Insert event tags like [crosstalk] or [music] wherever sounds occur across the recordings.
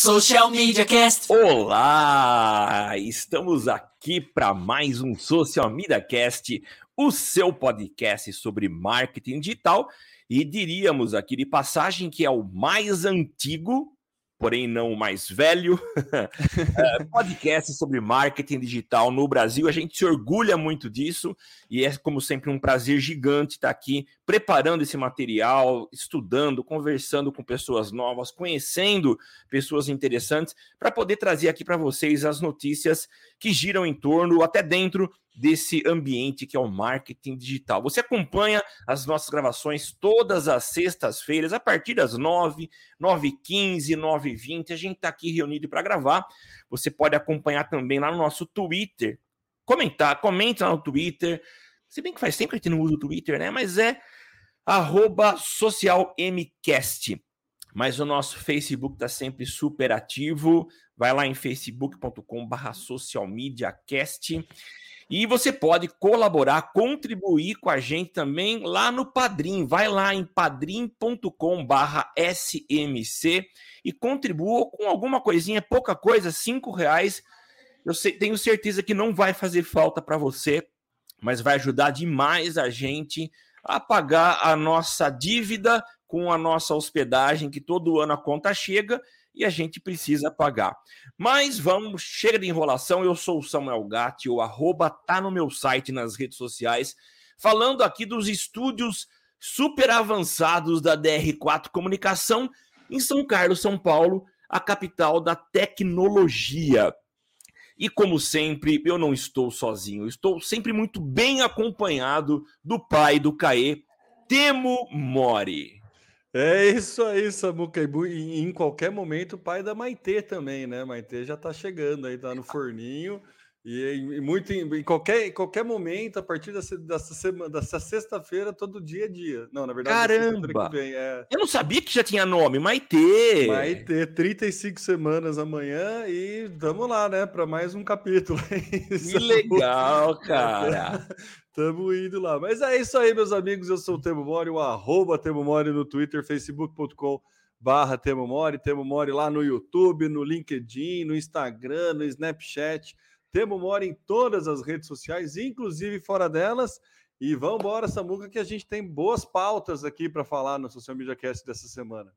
Social Media Cast. Olá! Estamos aqui para mais um Social Media Cast, o seu podcast sobre marketing digital e diríamos aqui de passagem que é o mais antigo porém não o mais velho, [laughs] é, podcast sobre marketing digital no Brasil. A gente se orgulha muito disso e é, como sempre, um prazer gigante estar aqui preparando esse material, estudando, conversando com pessoas novas, conhecendo pessoas interessantes, para poder trazer aqui para vocês as notícias que giram em torno, até dentro desse ambiente que é o marketing digital. Você acompanha as nossas gravações todas as sextas-feiras, a partir das 9, 9h15, 9h20. A gente está aqui reunido para gravar. Você pode acompanhar também lá no nosso Twitter. Comentar, comente lá no Twitter. Se bem que faz tempo que a gente não usa o Twitter, né? Mas é socialmcast. Mas o nosso Facebook está sempre super ativo. Vai lá em facebook.com/barra socialmediacast. E você pode colaborar, contribuir com a gente também lá no Padrim. Vai lá em padrim.com/smc e contribua com alguma coisinha, pouca coisa, cinco reais. Eu tenho certeza que não vai fazer falta para você, mas vai ajudar demais a gente a pagar a nossa dívida com a nossa hospedagem, que todo ano a conta chega e a gente precisa pagar. Mas vamos, chega de enrolação. Eu sou o Samuel Gatti, o arroba tá no meu site nas redes sociais, falando aqui dos estúdios super avançados da DR4 Comunicação em São Carlos, São Paulo, a capital da tecnologia. E como sempre, eu não estou sozinho, estou sempre muito bem acompanhado do pai do Caê, Temo Mori. É isso aí, Samuca. E em qualquer momento, o pai da Maitê também, né? Maitê já tá chegando aí, tá no forninho. E em, muito, em, qualquer, em qualquer momento, a partir dessa, dessa semana, dessa sexta-feira, todo dia é dia. Não, na verdade, caramba! Vem, é... Eu não sabia que já tinha nome, Maitê. Maitê, 35 semanas amanhã e vamos lá, né, para mais um capítulo. [laughs] Que legal, cara. [laughs] Tamo indo lá. Mas é isso aí, meus amigos. Eu sou o Temo Mori, o arroba Temo Mori no Twitter, facebook.com barra Temo Mori, Temo Mori lá no YouTube, no LinkedIn, no Instagram, no Snapchat. Temo Mori em todas as redes sociais, inclusive fora delas. E vamos embora, Samuca, que a gente tem boas pautas aqui para falar no Social Media Cast dessa semana.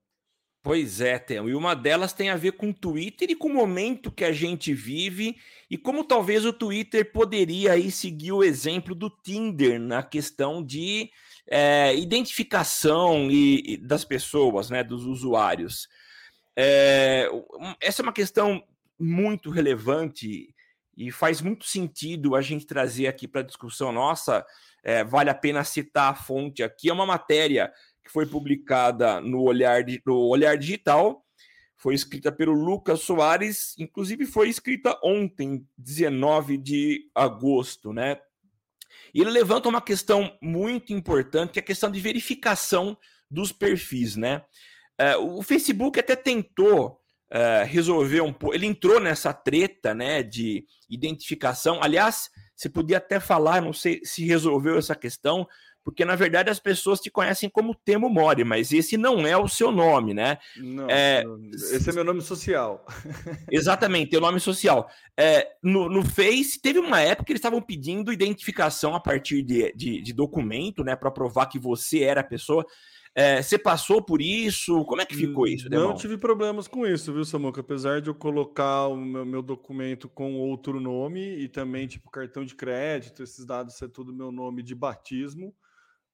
Pois é, Theo. E uma delas tem a ver com o Twitter e com o momento que a gente vive e como talvez o Twitter poderia aí seguir o exemplo do Tinder na questão de é, identificação e, e, das pessoas, né, dos usuários. É, essa é uma questão muito relevante e faz muito sentido a gente trazer aqui para discussão nossa. É, vale a pena citar a fonte aqui. É uma matéria que foi publicada no Olhar, no Olhar Digital, foi escrita pelo Lucas Soares, inclusive foi escrita ontem, 19 de agosto, né? E ele levanta uma questão muito importante, que é a questão de verificação dos perfis, né? É, o Facebook até tentou é, resolver um pouco, ele entrou nessa treta, né, de identificação. Aliás, você podia até falar, não sei se resolveu essa questão, porque na verdade as pessoas te conhecem como Temo Mori, mas esse não é o seu nome, né? Não, é, esse é meu nome social. [laughs] Exatamente, teu nome social. É, no, no Face, teve uma época que eles estavam pedindo identificação a partir de, de, de documento, né, para provar que você era a pessoa. É, você passou por isso? Como é que ficou isso? Demão? Não tive problemas com isso, viu, Samuca? Apesar de eu colocar o meu, meu, documento com outro nome e também, tipo, cartão de crédito, esses dados ser tudo meu nome de batismo,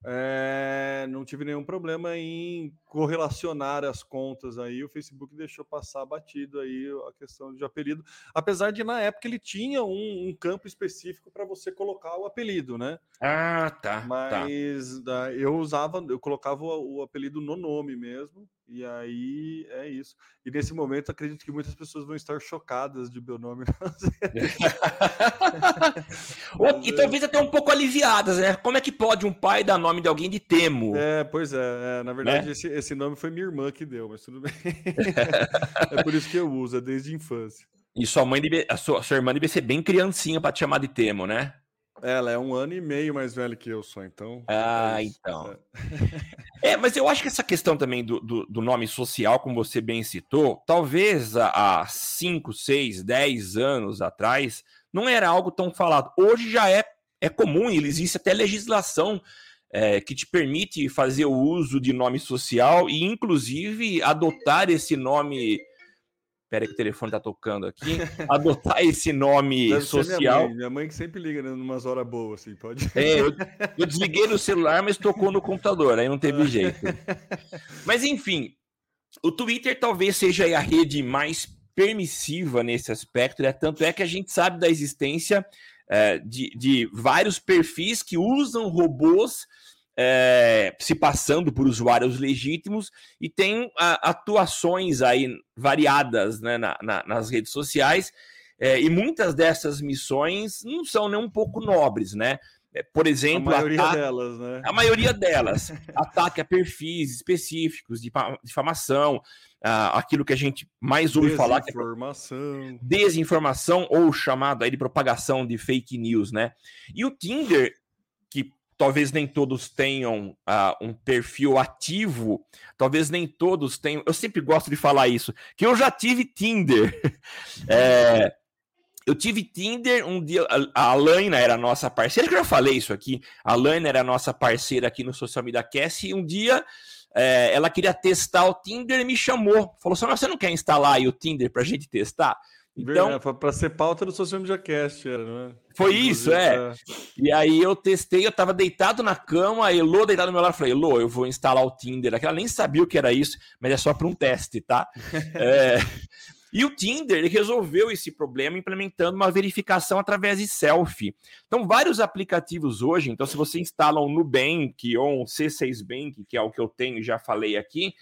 é, não tive nenhum problema em correlacionar as contas aí. O Facebook deixou passar batido aí a questão de apelido, apesar de na época ele tinha um, um campo específico para você colocar o apelido, né? Ah, tá. tá. Mas tá. eu usava, eu colocava o, o apelido no nome mesmo. E aí é isso. E nesse momento acredito que muitas pessoas vão estar chocadas de meu nome. [laughs] e [laughs] talvez até um pouco aliviadas, né? Como é que pode um pai dar nome de alguém de Temo? É, pois é. é na verdade, né? esse, esse nome foi minha irmã que deu, mas tudo bem. [laughs] é por isso que eu uso, é desde a infância. E sua mãe, deve, a sua, a sua irmã deve ser bem criancinha para te chamar de Temo, né? Ela é um ano e meio mais velha que eu sou, então. Ah, é então. É. [laughs] é. mas eu acho que essa questão também do, do, do nome social, como você bem citou, talvez há 5, 6, 10 anos atrás, não era algo tão falado. Hoje já é, é comum, existe até legislação é, que te permite fazer o uso de nome social e, inclusive, adotar esse nome Espera que o telefone tá tocando aqui. Adotar esse nome [laughs] Deve social. Minha mãe. minha mãe, que sempre liga né, umas horas boas, assim, pode. É, [laughs] eu, eu, desliguei no celular, mas tocou no computador, aí não teve jeito. Mas enfim, o Twitter talvez seja a rede mais permissiva nesse aspecto, né? Tanto é que a gente sabe da existência é, de, de vários perfis que usam robôs é, se passando por usuários legítimos e tem a, atuações aí variadas né, na, na, nas redes sociais é, e muitas dessas missões não são nem um pouco nobres, né? É, por exemplo, a maioria ataque, delas, né? A maioria delas, [laughs] ataque a perfis específicos de difamação, uh, aquilo que a gente mais ouve falar que é desinformação ou chamado aí de propagação de fake news, né? E o Tinder talvez nem todos tenham uh, um perfil ativo, talvez nem todos tenham. Eu sempre gosto de falar isso, que eu já tive Tinder. [laughs] é, eu tive Tinder um dia. A Alaina era a nossa parceira, que eu já falei isso aqui. A Alaina era a nossa parceira aqui no Social Media Cast, e um dia. É, ela queria testar o Tinder e me chamou. Falou assim: você não quer instalar aí o Tinder para a gente testar? Então, para ser pauta do Social Media Cast, era, não é? Foi isso, é. é. E aí eu testei, eu tava deitado na cama, a Elo deitado no meu lado, falei, Elo, eu vou instalar o Tinder. Ela nem sabia o que era isso, mas é só para um teste, tá? [laughs] é... E o Tinder ele resolveu esse problema implementando uma verificação através de selfie. Então, vários aplicativos hoje, então se você instala um Nubank ou um C6 Bank, que é o que eu tenho e já falei aqui,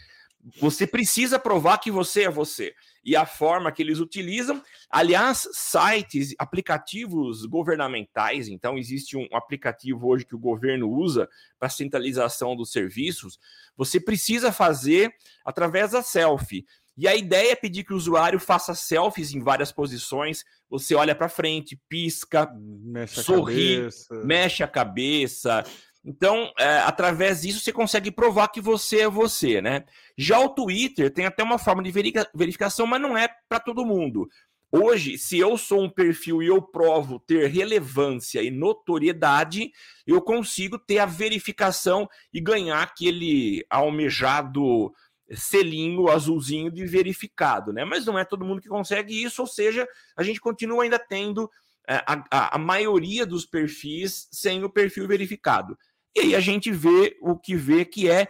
você precisa provar que você é você. E a forma que eles utilizam, aliás, sites, aplicativos governamentais, então existe um aplicativo hoje que o governo usa para centralização dos serviços, você precisa fazer através da selfie. E a ideia é pedir que o usuário faça selfies em várias posições. Você olha para frente, pisca, mexe sorri, mexe a cabeça, então, é, através disso, você consegue provar que você é você, né? Já o Twitter tem até uma forma de verificação, mas não é para todo mundo. Hoje, se eu sou um perfil e eu provo ter relevância e notoriedade, eu consigo ter a verificação e ganhar aquele almejado selinho azulzinho de verificado, né? Mas não é todo mundo que consegue isso, ou seja, a gente continua ainda tendo é, a, a, a maioria dos perfis sem o perfil verificado. E aí a gente vê o que vê que é,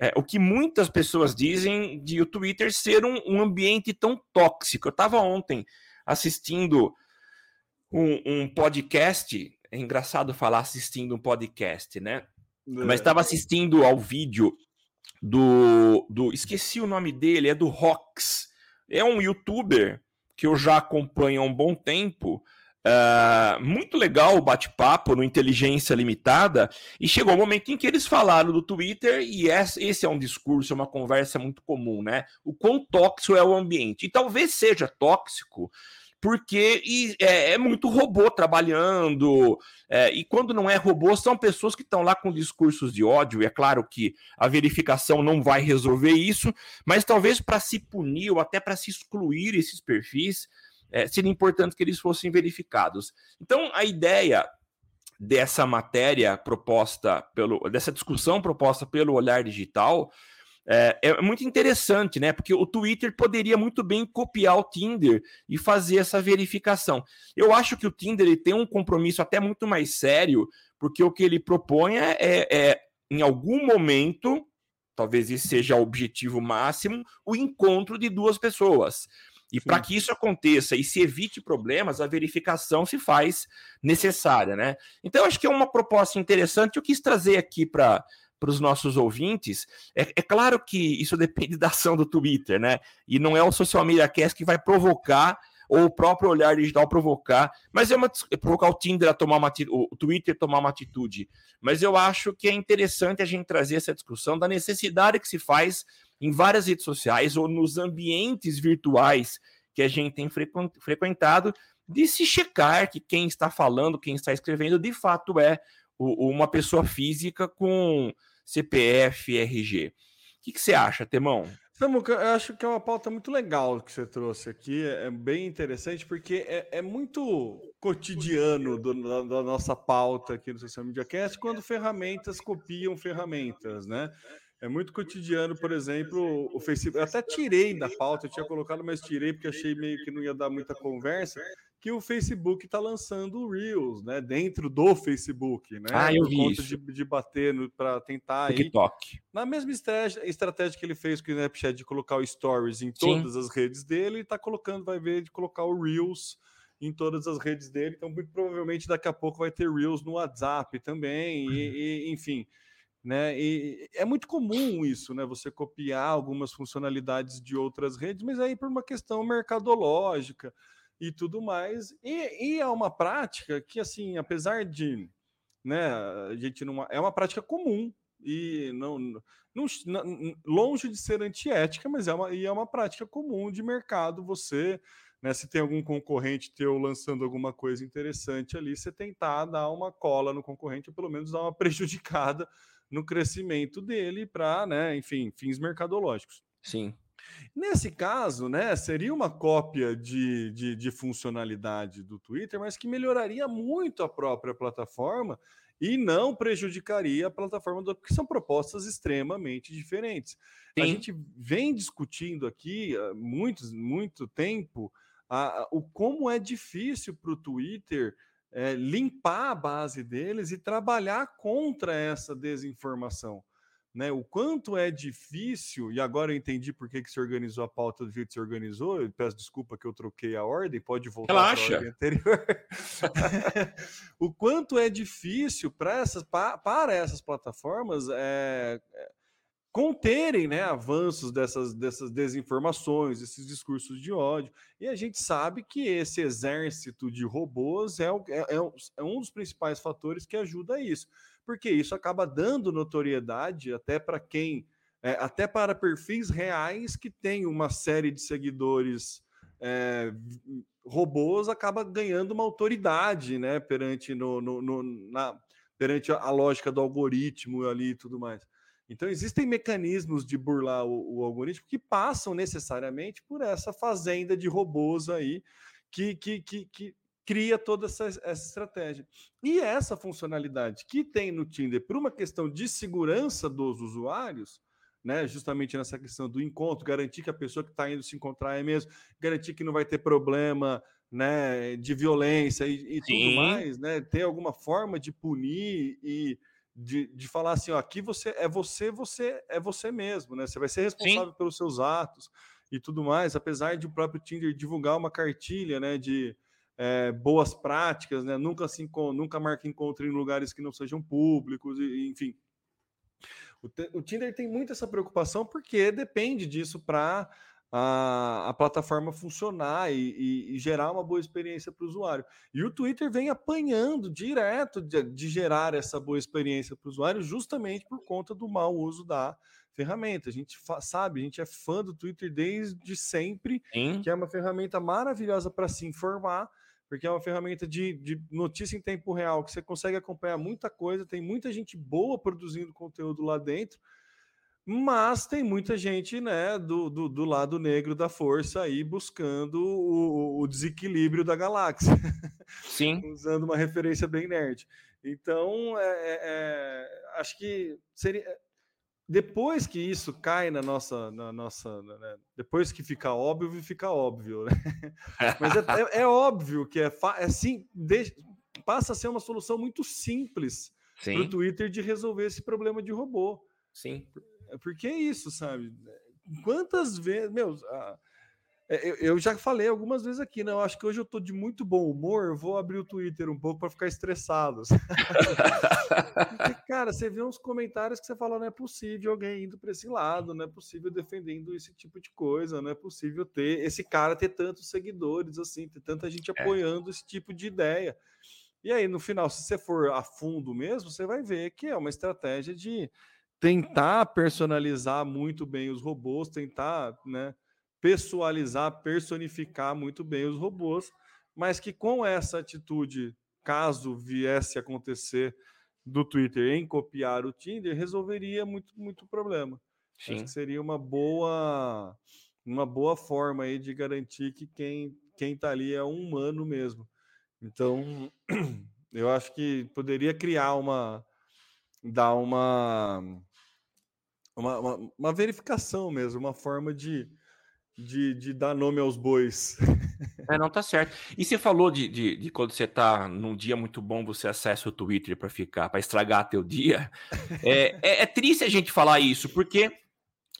é o que muitas pessoas dizem de o Twitter ser um, um ambiente tão tóxico. Eu estava ontem assistindo um, um, podcast, é engraçado falar assistindo um podcast, né? É. Mas estava assistindo ao vídeo do, do. Esqueci o nome dele, é do Rox. É um youtuber que eu já acompanho há um bom tempo. Uh, muito legal o bate-papo no Inteligência Limitada, e chegou o um momento em que eles falaram do Twitter, e esse é um discurso, é uma conversa muito comum, né? O quão tóxico é o ambiente. E talvez seja tóxico, porque é, é, muito robô trabalhando, é, e quando não é robô, são pessoas que estão lá com discursos de ódio, e é claro que a verificação não vai resolver isso, mas talvez para se punir ou até para se excluir esses perfis é, seria importante que eles fossem verificados. Então, a ideia dessa matéria proposta pelo, dessa discussão proposta pelo Olhar Digital é, é, muito interessante, né? Porque o Twitter poderia muito bem copiar o Tinder e fazer essa verificação. Eu acho que o Tinder ele tem um compromisso até muito mais sério, porque o que ele propõe é, é, é em algum momento, talvez esse seja o objetivo máximo, o encontro de duas pessoas. E para que isso aconteça e se evite problemas, a verificação se faz necessária, né? Então, acho que é uma proposta interessante. Eu quis trazer aqui para para os nossos ouvintes, é, é, claro que isso [laughs] depende da ação do Twitter, né? E não é o Social Media Cast que vai provocar ou o próprio olhar digital provocar, mas é uma é provocar o Tinder a tomar uma o Twitter tomar uma atitude. Mas eu acho que é interessante a gente trazer essa discussão da necessidade que se faz em várias redes sociais ou nos ambientes virtuais que a gente tem frequentado de se checar que quem está falando, quem está escrevendo, de fato é uma pessoa física com CPF, RG. O que, que você acha, Temão? Eu acho que é uma pauta muito legal que você trouxe aqui, é, é bem interessante, porque é, é muito cotidiano do, da, da, nossa pauta aqui no Social Media Cast, quando ferramentas copiam ferramentas, né? É muito cotidiano, por exemplo, o Facebook. Eu até tirei da pauta, eu tinha colocado, mas tirei porque achei meio que não ia dar muita conversa. Que o Facebook está lançando o Reels, né? Dentro do Facebook, né? Ah, eu vi conta isso. De, de bater para tentar TikTok. Aí, na mesma estratégia, estratégia que ele fez com o Snapchat de colocar o Stories em todas Sim. as redes dele, ele está colocando, vai ver, de colocar o Reels em todas as redes dele. Então, muito provavelmente daqui a pouco vai ter Reels no WhatsApp também, e, e enfim né? E é muito comum isso, né? Você copiar algumas funcionalidades de outras redes, mas aí por uma questão mercadológica e tudo mais. E, e é uma prática que, assim, apesar de, né, a gente não é uma prática comum e não, não, não longe de ser antiética, mas é uma, e é uma prática comum de mercado. Você né, se tem algum concorrente teu lançando alguma coisa interessante ali, você tentar dar uma cola no concorrente, ou pelo menos dar uma [laughs] prejudicada no crescimento dele para, né, enfim, fins mercadológicos. Sim. Nesse caso, né, seria uma cópia de, de, de, funcionalidade do Twitter, mas que melhoraria muito a própria plataforma e não prejudicaria a plataforma, do, porque são propostas extremamente diferentes. Sim. A gente vem discutindo aqui há muito, muito tempo a, a, o como é difícil para o Twitter é, limpar a base deles e trabalhar contra essa desinformação. Né, o quanto é difícil, e agora eu entendi por que, que se organizou a pauta do jeito que se organizou. Eu peço desculpa que eu troquei a ordem, pode voltar Relaxa. para a ordem anterior. [laughs] o quanto é difícil para essas, para essas plataformas é, conterem né, avanços dessas, dessas desinformações, esses discursos de ódio. E a gente sabe que esse exército de robôs é, é, é, é um dos principais fatores que ajuda a isso, porque isso acaba dando notoriedade até para quem, é, até para perfis reais que tem uma série de seguidores é, robôs, acaba ganhando uma autoridade né, perante, no, no, no na, perante a lógica do algoritmo ali e tudo mais. Então, existem mecanismos de burlar o, o, algoritmo que passam necessariamente por essa fazenda de robôs aí que, que, que, que cria toda essa, essa, estratégia. E essa funcionalidade que tem no Tinder, por uma questão de segurança dos usuários, né, justamente nessa questão do encontro, garantir que a pessoa que está indo se encontrar é mesmo, garantir que não vai ter problema né, de violência e, e tudo mais, né, ter alguma forma de punir e de, de falar assim, ó, aqui você é você, você é você mesmo, né? Você vai ser responsável Sim. pelos seus atos e tudo mais, apesar de o próprio Tinder divulgar uma cartilha, né, de é, boas práticas, né? Nunca assim, nunca marque encontro em lugares que não sejam públicos, e, enfim. O, o Tinder tem muito essa preocupação porque depende disso para a, a plataforma funcionar e, e, e, gerar uma boa experiência para o usuário. E o Twitter vem apanhando direto de, de gerar essa boa experiência para o usuário, justamente por conta do mau uso da ferramenta. A gente sabe, a gente é fã do Twitter desde sempre, Sim. que é uma ferramenta maravilhosa para se informar, porque é uma ferramenta de, de, notícia em tempo real, que você consegue acompanhar muita coisa, tem muita gente boa produzindo conteúdo lá dentro. Mas tem muita gente né, do, do, do lado negro da força aí buscando o, o desequilíbrio da galáxia. Sim. [laughs] Usando uma referência bem nerd. Então, é, é, é, acho que seria. Depois que isso cai na nossa. Na nossa né, depois que fica óbvio, fica óbvio. Né? [laughs] Mas é, é, é, óbvio que é, é sim, passa a ser uma solução muito simples para o Twitter de resolver esse problema de robô. Sim. Porque é isso, sabe? Quantas vezes, meu, eu já falei algumas vezes aqui, né? Eu acho que hoje eu tô de muito bom humor, eu vou abrir o Twitter um pouco para ficar estressado. Porque, [laughs] cara, você vê uns comentários que você fala, não é possível alguém indo para esse lado, não é possível defendendo esse tipo de coisa, não é possível ter esse cara ter tantos seguidores assim, ter tanta gente é. apoiando esse tipo de ideia. E aí, no final, se você for a fundo mesmo, você vai ver que é uma estratégia de tentar personalizar muito bem os robôs, tentar, né, pessoalizar, personificar muito bem os robôs mas que com essa atitude, caso viesse a acontecer do Twitter em copiar o Tinder, resolveria muito, muito problema. Sim. Acho que seria uma boa, uma boa forma aí de garantir que quem quem está ali é um humano mesmo. Então, [clears throat] eu acho que poderia criar uma, dar uma, uma, uma, uma verificação mesmo, uma forma de, de, de dar nome aos bois. É, não tá certo. E você falou de, de, de, quando você tá num dia muito bom, você acessa o Twitter para ficar, para estragar teu dia. É, é, é, triste a gente falar isso, porque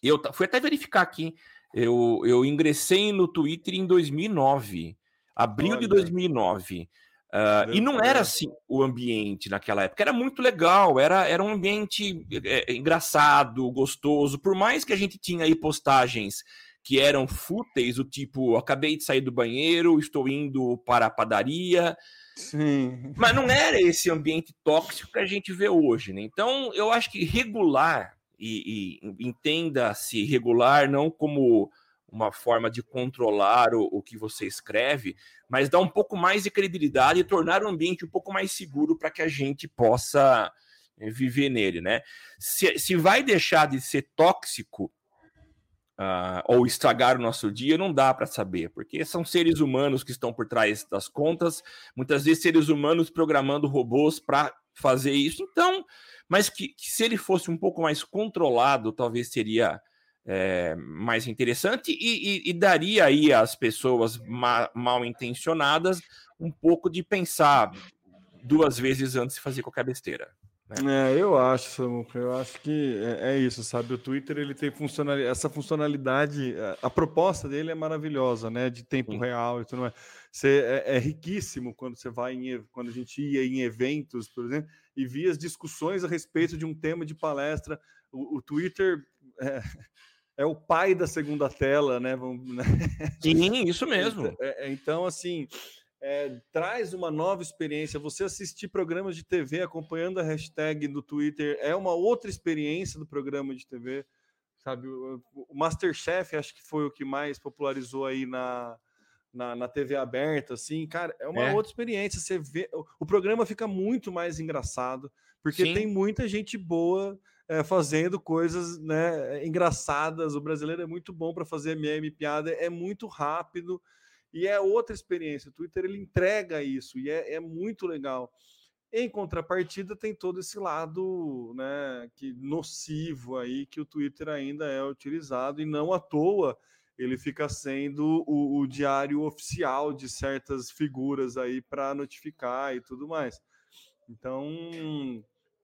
eu fui até verificar aqui. Eu, eu ingressei no Twitter em 2009, abril Olha. de 2009. Uh, e não era assim o ambiente naquela época, era muito legal, era, era um ambiente é, engraçado, gostoso, por mais que a gente tinha aí postagens que eram fúteis, o tipo, acabei de sair do banheiro, estou indo para a padaria. Sim. Mas não era esse ambiente tóxico que a gente vê hoje, né? Então, eu acho que regular, e, e entenda-se regular não como uma forma de controlar o, o, que você escreve, mas dar um pouco mais de credibilidade e tornar o ambiente um pouco mais seguro para que a gente possa eh, viver nele, né? Se, se vai deixar de ser tóxico uh, ou estragar o nosso dia, não dá para saber, porque são seres humanos que estão por trás das contas, muitas vezes seres humanos programando robôs para fazer isso. Então, mas que, que, se ele fosse um pouco mais controlado, talvez seria é, mais interessante e, e, e, daria aí às pessoas ma mal intencionadas um pouco de pensar duas vezes antes de fazer qualquer besteira. Né? É, eu acho, Samuca, eu acho que é, é, isso, sabe? O Twitter ele tem funcionalidade, essa funcionalidade, a, a, proposta dele é maravilhosa, né? De tempo Sim. real e tudo mais. Você, é, é, riquíssimo quando você vai em, quando a gente ia em eventos, por exemplo, e via as discussões a respeito de um tema de palestra. O, o Twitter é, é, o pai da segunda tela, né? né? Sim, [laughs] isso mesmo. É, é, então, assim, é, traz uma nova experiência. Você assistir programas de TV acompanhando a hashtag do Twitter é uma outra experiência do programa de TV. Sabe, o, o Masterchef acho que foi o que mais popularizou aí na, na, na TV aberta, assim, cara, é uma é. outra experiência. Você vê, o, o, programa fica muito mais engraçado, porque Sim. tem muita gente boa é, fazendo coisas né, engraçadas. O brasileiro é muito bom para fazer meme, piada, é muito rápido. E é outra experiência. O Twitter ele entrega isso e é, é muito legal. Em contrapartida, tem todo esse lado né, que nocivo aí que o Twitter ainda é utilizado, e não à toa ele fica sendo o, o diário oficial de certas figuras aí para notificar e tudo mais. Então,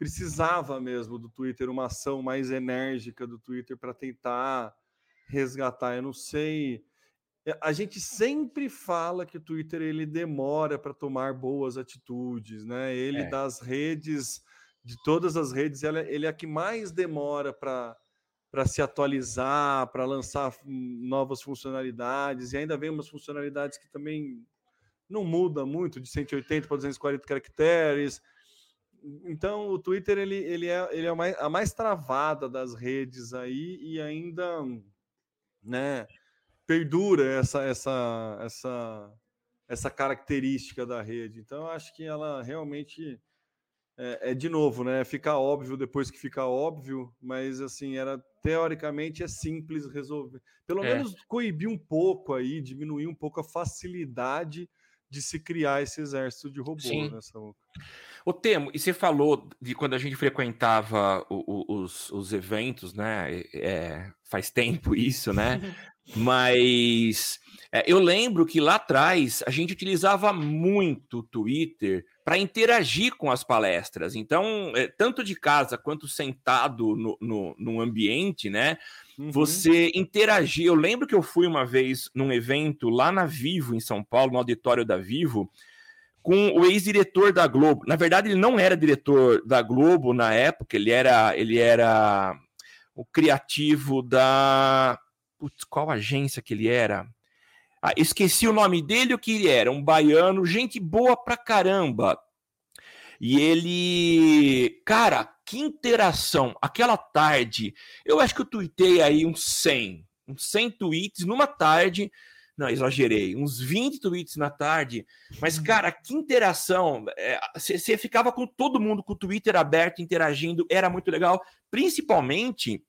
precisava mesmo do Twitter, uma ação mais enérgica do Twitter para tentar resgatar. Eu não sei é, a gente sempre fala que o Twitter ele demora para tomar boas atitudes, né? Ele é. das redes, de todas as redes, ele, ele é a que mais demora para para se atualizar, para lançar novas funcionalidades, e ainda vem umas funcionalidades que também não muda muito, de 180 para 240 caracteres. Então, o Twitter ele, ele é, ele é a, mais, a mais travada das redes aí, e ainda, né, perdura essa, essa, essa, essa característica da rede. Então, eu acho que ela realmente é, é, de novo, né? Fica óbvio depois que fica óbvio, mas assim, era teoricamente é simples resolver. Pelo é. menos coibir um pouco aí, diminuir um pouco a facilidade de se criar esse exército de robôs nessa né, O Temo, e você falou de quando a gente frequentava o, o, os, os eventos, né? É, faz tempo [laughs] isso, né? Mas é, eu lembro que lá atrás a gente utilizava muito o Twitter para interagir com as palestras. Então, é, tanto de casa quanto sentado no, no, no ambiente, né? Uhum. Você interagir. Eu lembro que eu fui uma vez num evento lá na Vivo, em São Paulo, no auditório da Vivo, com o ex-diretor da Globo. Na verdade, ele não era diretor da Globo na época, ele era, ele era o criativo da Putz, qual agência que ele era? Ah, esqueci o nome dele, o que ele era. Um baiano, gente boa pra caramba. E ele. Cara, que interação. Aquela tarde, eu acho que eu tuitei aí uns 100. Uns 100 tweets numa tarde Não, exagerei, uns 20 tweets na tarde. Mas, uhum. cara, que interação! Você é, ficava com todo mundo com o Twitter aberto, interagindo, era muito legal. Principalmente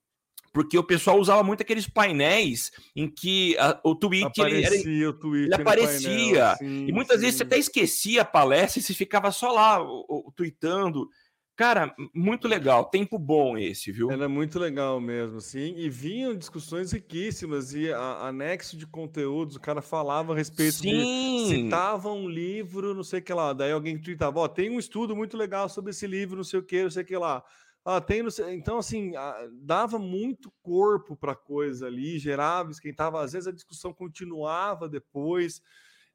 porque o pessoal usava muito aqueles painéis em que a, o tweet aparecia, ele, era, o tweet ele aparecia painel, sim, e muitas sim. vezes você até esquecia a palestra e você ficava só lá o, o, tweetando. Cara, muito legal, tempo bom esse, viu? Era muito legal mesmo, sim. E vinham discussões riquíssimas e a, anexo de conteúdos, o cara falava a respeito sim. de citava um livro, não sei o que lá. Daí alguém tweetava, ó, tem um estudo muito legal sobre esse livro, não sei o que, não sei o que lá. Ah, tem, então, assim, dava muito corpo para a coisa ali, gerava, esquentava. Às vezes a discussão continuava depois.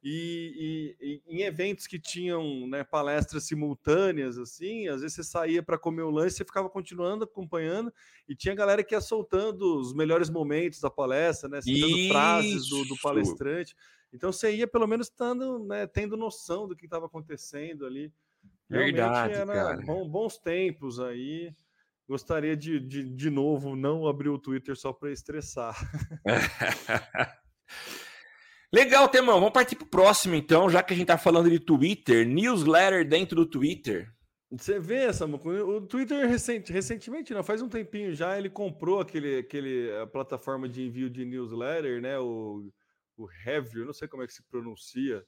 E, e, e, em eventos que tinham né, palestras simultâneas, assim, às vezes você saía para comer o lanche, você ficava continuando acompanhando, e tinha galera que ia soltando os melhores momentos da palestra, né? Citando frases do, do, palestrante. Então você ia pelo menos tando, né, tendo noção do que estava acontecendo ali. Verdade, Realmente era bom, bons tempos aí. Gostaria de, de, de novo, não abrir o Twitter só para estressar. [laughs] Legal, Temão. Vamos partir para o próximo, então, já que a gente está falando de Twitter, newsletter dentro do Twitter. Você vê essa o Twitter recente, recentemente, não faz um tempinho já, ele comprou aquele, aquele a plataforma de envio de newsletter, né? O, o Review, não sei como é que se pronuncia,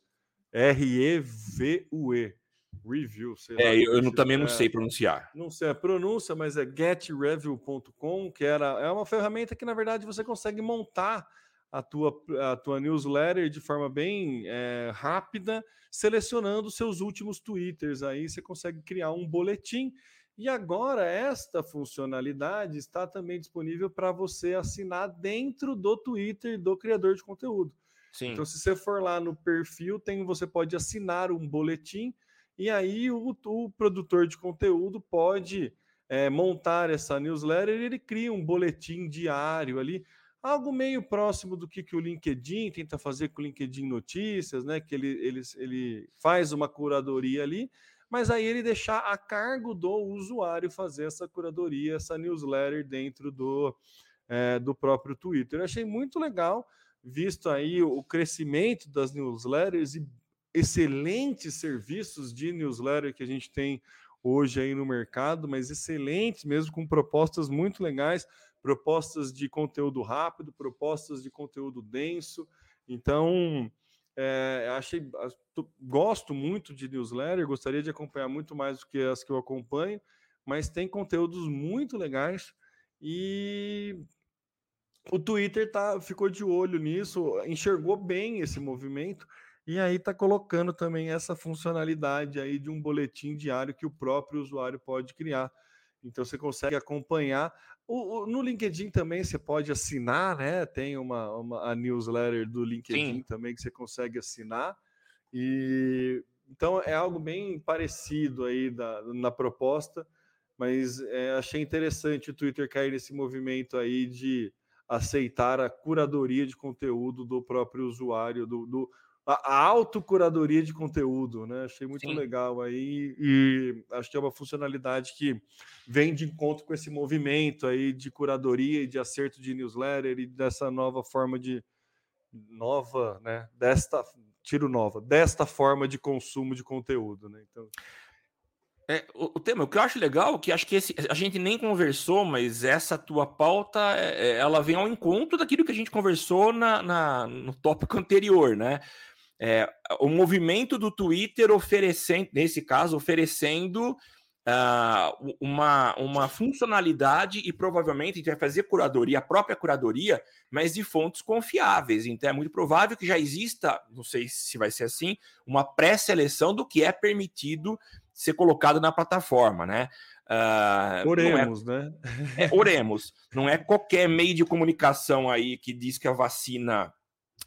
R-E-V-U-E. Review, sei é, lá. Eu não, também não sei pronunciar. Não sei a pronúncia, mas é getreview.com, que era, é uma ferramenta que, na verdade, você consegue montar a tua, a tua newsletter de forma bem é, rápida, selecionando seus últimos twitters. Aí você consegue criar um boletim. E agora, esta funcionalidade está também disponível para você assinar dentro do Twitter do criador de conteúdo. Sim. Então, se você for lá no perfil, tem, você pode assinar um boletim e aí o, o produtor de conteúdo pode é, montar essa newsletter e ele cria um boletim diário ali, algo meio próximo do que, que o LinkedIn tenta fazer com o LinkedIn Notícias, né? Que ele, ele, ele faz uma curadoria ali, mas aí ele deixar a cargo do usuário fazer essa curadoria, essa newsletter dentro do, é, do próprio Twitter. Eu achei muito legal, visto aí o crescimento das newsletters e excelentes serviços de newsletter que a gente tem hoje aí no mercado, mas excelentes mesmo, com propostas muito legais, propostas de conteúdo rápido, propostas de conteúdo denso. Então, é, achei, gosto muito de newsletter, gostaria de acompanhar muito mais do que as que eu acompanho, mas tem conteúdos muito legais e o Twitter tá, ficou de olho nisso, enxergou bem esse movimento e aí está colocando também essa funcionalidade aí de um boletim diário que o próprio usuário pode criar. Então você consegue acompanhar. O, o, no LinkedIn também você pode assinar, né? Tem uma, uma a newsletter do LinkedIn Sim. também que você consegue assinar. E então é algo bem parecido aí da, na proposta, mas é, achei interessante o Twitter cair nesse movimento aí de aceitar a curadoria de conteúdo do próprio usuário, do, do a, autocuradoria de conteúdo, né? Achei muito Sim. legal aí e acho que é uma funcionalidade que vem de encontro com esse movimento aí de curadoria e de acerto de newsletter e dessa nova forma de nova, né? Desta tiro nova, desta forma de consumo de conteúdo, né? Então é, o, o, tema, o que eu acho legal, que acho que esse, a gente nem conversou, mas essa tua pauta, é, é ela vem ao encontro daquilo que a gente conversou na, na no tópico anterior, né? É, o movimento do Twitter oferecendo, nesse caso, oferecendo uh, uma, uma funcionalidade e provavelmente a gente vai fazer curadoria, a própria curadoria, mas de fontes confiáveis. Então é muito provável que já exista, não sei se vai ser assim, uma pré-seleção do que é permitido ser colocado na plataforma, né? Uh, oremos, é, né? é, oremos. Não é qualquer meio de comunicação aí que diz que a vacina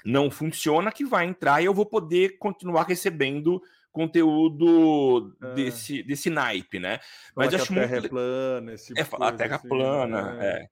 não funciona, que vai entrar e eu vou poder continuar recebendo conteúdo é. desse, desse naipe, né? Mas eu acho a terra muito... é plana, esse tipo é, a terra assim, plana, é.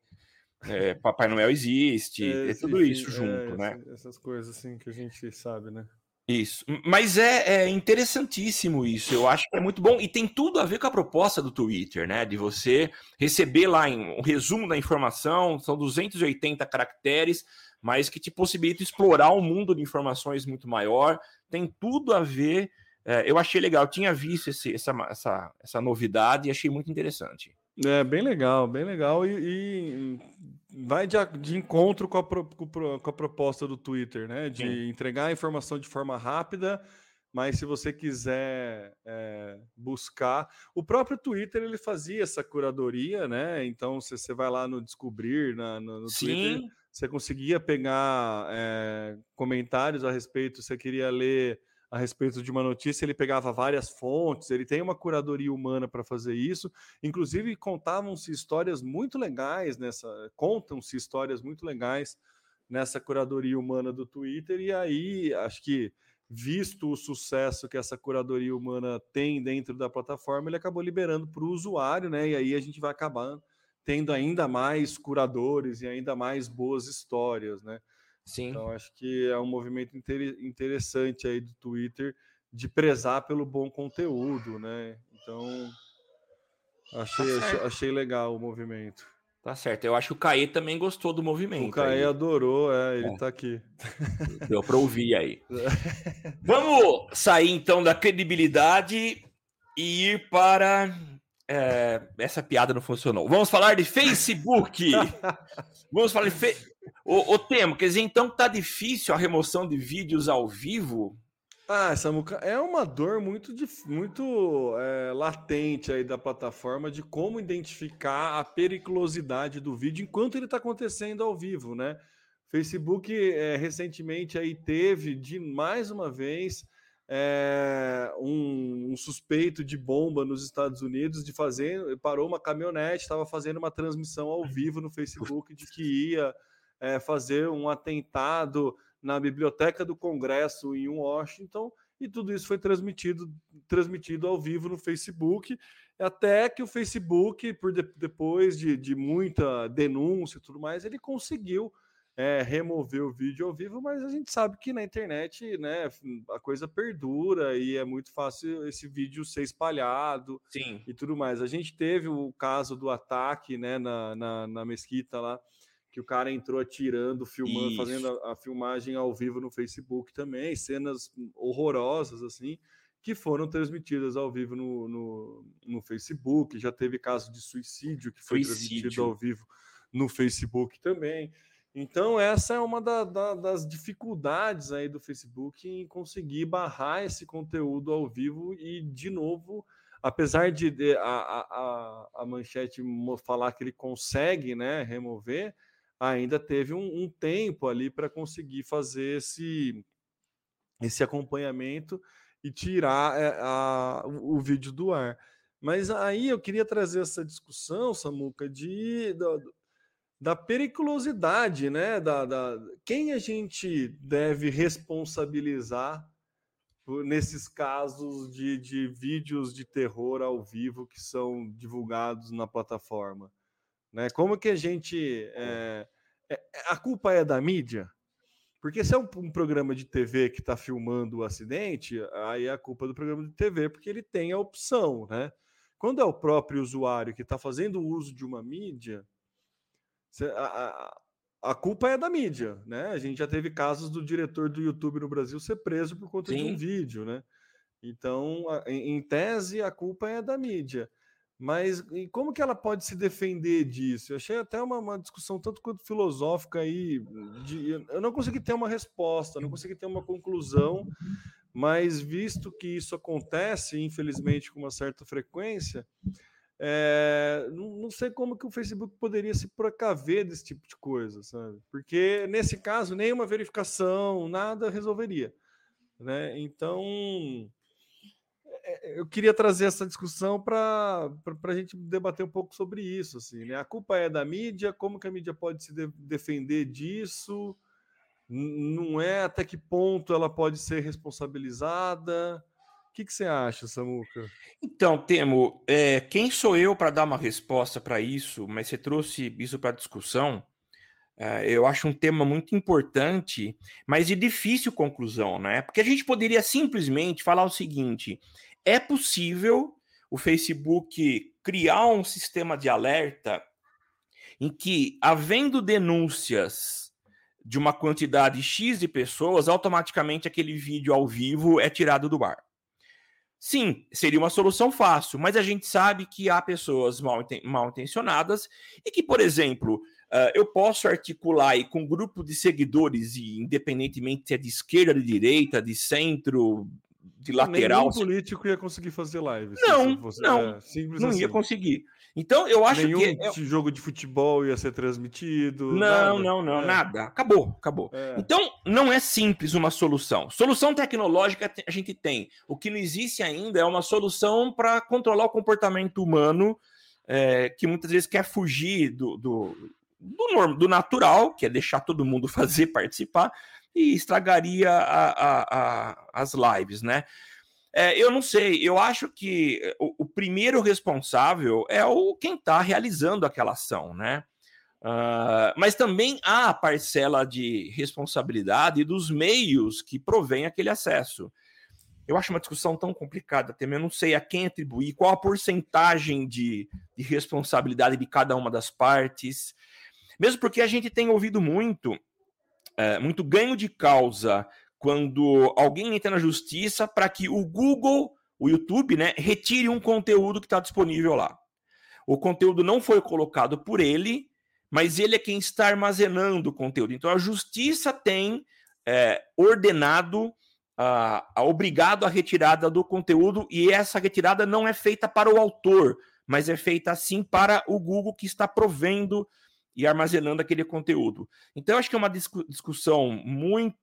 é. é. Papai Noel existe, é, é tudo isso é, junto, né? Essas coisas assim que a gente sabe, né? Isso, mas é, é, interessantíssimo isso. Eu acho que é muito bom e tem tudo a ver com a proposta do Twitter, né? De você receber lá em, um resumo da informação, são 280 caracteres, mas que te possibilita explorar um mundo de informações muito maior. Tem tudo a ver. É, eu achei legal, eu tinha visto esse, essa, essa, essa novidade e achei muito interessante. É bem legal, bem legal e, e vai de, de encontro com a, com a, proposta do Twitter, né? De Sim. entregar a informação de forma rápida, mas se você quiser é, buscar, o próprio Twitter ele fazia essa curadoria, né? Então se você vai lá no descobrir na, no, no Twitter, você conseguia pegar é, comentários a respeito, você queria ler a respeito de uma notícia, ele pegava várias fontes, ele tem uma curadoria humana para fazer isso. Inclusive, contavam-se histórias muito legais nessa. Contam-se histórias muito legais nessa curadoria humana do Twitter, e aí acho que. Visto o sucesso que essa curadoria humana tem dentro da plataforma, ele acabou liberando para o usuário, né? E aí a gente vai acabar tendo ainda mais curadores e ainda mais boas histórias, né? Sim. Então, acho que é um movimento interessante aí do Twitter de prezar pelo bom conteúdo, né? Então, achei, tá achei, legal o movimento. Tá certo. Eu acho que o Caê também gostou do movimento. O Caê adorou, é, ele é. tá aqui. Deu para ouvir aí. [laughs] Vamos sair então da credibilidade e ir para é, essa piada não funcionou. Vamos falar de Facebook. [laughs] Vamos falar de fe... O, o Temo, quer dizer, então tá difícil a remoção de vídeos ao vivo? Ah, Samuca, é uma dor muito, muito é, latente aí da plataforma de como identificar a periculosidade do vídeo enquanto ele está acontecendo ao vivo, né? Facebook é, recentemente aí teve de mais uma vez é, um, um, suspeito de bomba nos Estados Unidos de fazer parou uma caminhonete, estava fazendo uma transmissão ao vivo no Facebook de que ia é, fazer um atentado na biblioteca do Congresso em Washington, e tudo isso foi transmitido, transmitido ao vivo no Facebook, até que o Facebook, por de, depois de, de, muita denúncia e tudo mais, ele conseguiu é, remover o vídeo ao vivo, mas a gente sabe que na internet né, a coisa perdura e é muito fácil esse vídeo ser espalhado Sim. e tudo mais. A gente teve o caso do ataque né, na, na, na mesquita lá que o cara entrou atirando, filmando, Isso. fazendo a, a, filmagem ao vivo no Facebook também, cenas horrorosas assim, que foram transmitidas ao vivo no, no, no Facebook. Já teve caso de suicídio que foi suicídio. transmitido ao vivo no Facebook também. Então, essa é uma da, da, das dificuldades aí do Facebook em conseguir barrar esse conteúdo ao vivo e, de novo, apesar de, a, a, a manchete falar que ele consegue né, remover, ainda teve um, um tempo ali para conseguir fazer esse, esse acompanhamento e tirar é, a, o, o, vídeo do ar. Mas aí eu queria trazer essa discussão, Samuca, de, da, da periculosidade, né? Da, da, quem a gente deve responsabilizar por, nesses casos de, de vídeos de terror ao vivo que são divulgados na plataforma? Né? Como que a gente. É, é, a culpa é da mídia? Porque se é um, um programa de TV que está filmando o acidente, aí é a culpa do programa de TV, porque ele tem a opção, né? Quando é o próprio usuário que está fazendo uso de uma mídia, a, a, a, culpa é da mídia, né? A gente já teve casos do diretor do YouTube no Brasil ser preso por conta Sim. de um vídeo, né? Então, em, em tese, a culpa é da mídia. Mas como que ela pode se defender disso? Eu achei até uma, uma discussão tanto quanto filosófica aí. De, eu não consegui ter uma resposta, não consegui ter uma conclusão, mas visto que isso acontece, infelizmente, com uma certa frequência, é, não, sei como que o Facebook poderia se precaver desse tipo de coisa, sabe? Porque nesse caso, nenhuma verificação, nada resolveria. Né? Então é, eu queria trazer essa discussão para a gente debater um pouco sobre isso. Assim, né? A culpa é da mídia, como que a mídia pode se de defender disso? Não é até que ponto ela pode ser responsabilizada? O que, que você acha, Samuca? Então, Temo, é, quem sou eu para dar uma resposta para isso? Mas você trouxe isso para discussão. É, eu acho um tema muito importante, mas de difícil conclusão, né? Porque a gente poderia simplesmente falar o seguinte: é possível o Facebook criar um sistema de alerta em que, havendo denúncias de uma quantidade X de pessoas, automaticamente aquele vídeo ao vivo é tirado do ar. Sim, seria uma solução fácil, mas a gente sabe que há pessoas mal, mal intencionadas e que, por exemplo, uh, eu posso articular com um grupo de seguidores, e independentemente se é de esquerda, de direita, de centro, de lateral. Nenhum político ia conseguir fazer live. Não, fosse, não, é, não assim. ia conseguir. Então, eu acho Nenhum que. Nenhum jogo de futebol ia ser transmitido. Não, nada. não, não, é. nada. Acabou, acabou. É. Então, não é simples uma solução. Solução tecnológica a gente tem. O que não existe ainda é uma solução para controlar o comportamento humano, é, que muitas vezes quer fugir do, do, do, do, natural, que é deixar todo mundo [laughs] fazer, participar, e estragaria a, a, a, as lives, né? É, eu não sei, eu acho que eh, o, o primeiro responsável é o quem está realizando aquela ação, né? Uh, mas também há a parcela de responsabilidade dos meios que provém aquele acesso. Eu acho uma discussão tão complicada também, eu não sei a quem atribuir, qual a porcentagem de, de responsabilidade de cada uma das partes, mesmo porque a gente tem ouvido muito, é, muito ganho de causa quando alguém entra na justiça para que o Google, o YouTube, né, retire um conteúdo que está disponível lá. O conteúdo não foi colocado por ele, mas ele é quem está armazenando o conteúdo. Então a justiça tem é, ordenado, a, obrigado a retirada do conteúdo, e essa retirada não é feita para o autor, mas é feita assim para o Google que está provendo e armazenando aquele conteúdo. Então, acho que é uma discussão muito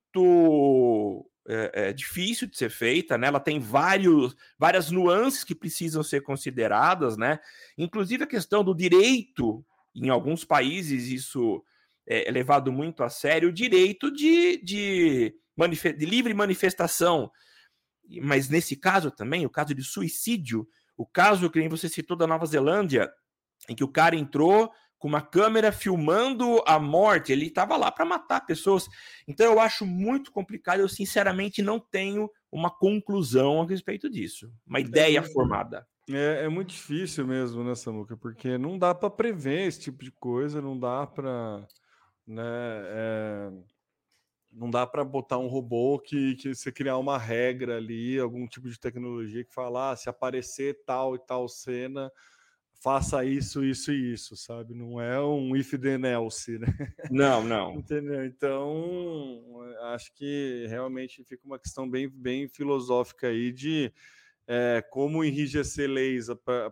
é, é, difícil de ser feita, né? Ela tem vários, várias nuances que precisam ser consideradas, né? Inclusive a questão do direito, em alguns países isso é, é levado muito a sério, o direito de, de, de livre manifestação. Mas nesse caso também, o caso de suicídio, o caso que você citou da Nova Zelândia, em que o cara entrou com uma câmera filmando a morte, ele estava lá para matar pessoas. Então eu acho muito complicado, eu sinceramente não tenho uma conclusão a respeito disso, uma ideia é, formada. É, é, muito difícil mesmo, né, Samuca? Porque não dá para prever esse tipo de coisa, não dá para, né, é, não dá para botar um robô que, que você criar uma regra ali, algum tipo de tecnologia que falar ah, se aparecer tal e tal cena, faça isso, isso e isso, sabe? Não é um if then else, né? Não, [laughs] não. Entendeu? Então, acho que realmente fica uma questão bem, bem filosófica aí de é, como enrijecer leis